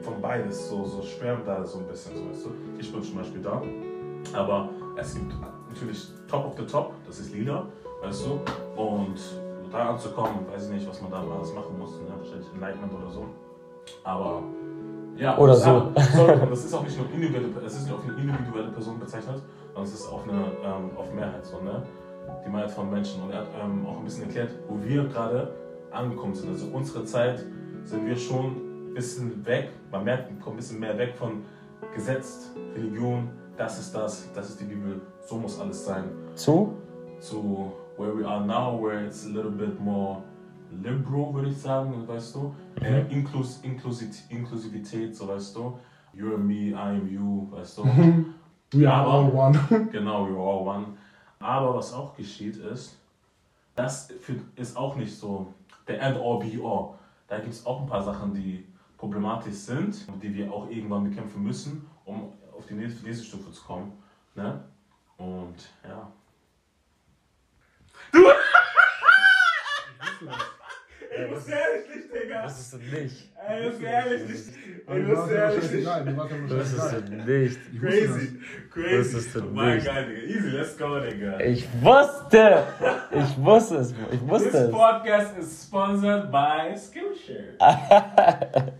von beides, so, so schwärmt da so ein bisschen, so weißt du. Ich bin zum Beispiel da, aber es gibt natürlich Top of the Top, das ist lila, weißt du. Und da anzukommen, weiß ich nicht, was man da alles machen muss, ne? wahrscheinlich Enlightenment oder so. Aber ja, Oder das, so. aber, sorry, das ist auch nicht nur individuelle, es ist nicht auf eine individuelle Person bezeichnet, sondern es ist auf eine ähm, auf Mehrheit so, ne? Die Mehrheit von Menschen. Und er hat ähm, auch ein bisschen erklärt, wo wir gerade angekommen sind. Also unsere Zeit sind wir schon ein bisschen weg, man merkt, wir kommen ein bisschen mehr weg von gesetzt, Religion, das ist das, das ist die Bibel, so muss alles sein. Zu? Zu where we are now, where it's a little bit more liberal, würde ich sagen, weißt du? Äh, Inklus Inklusit Inklusivität, so weißt du? You're me, I am you, weißt du? We are all one. Genau, we're all one. Aber was auch geschieht ist, das ist auch nicht so der End all be all. Da gibt es auch ein paar Sachen, die problematisch sind und die wir auch irgendwann bekämpfen müssen, um auf die nächste, nächste Stufe zu kommen. Ne? Und ja. Ich muss ehrlich nicht, Digga. Das ist nicht. Ey, das ist ehrlich nicht. War ja wahrscheinlich egal, die war ja Das ist nicht. Ich wusste Crazy, Das crazy. ist doch mein nicht. Gott, Digga. Easy, let's go, Digga. Ich wusste! Ich wusste es. Ich wusste This es. podcast is sponsored by Skillshare.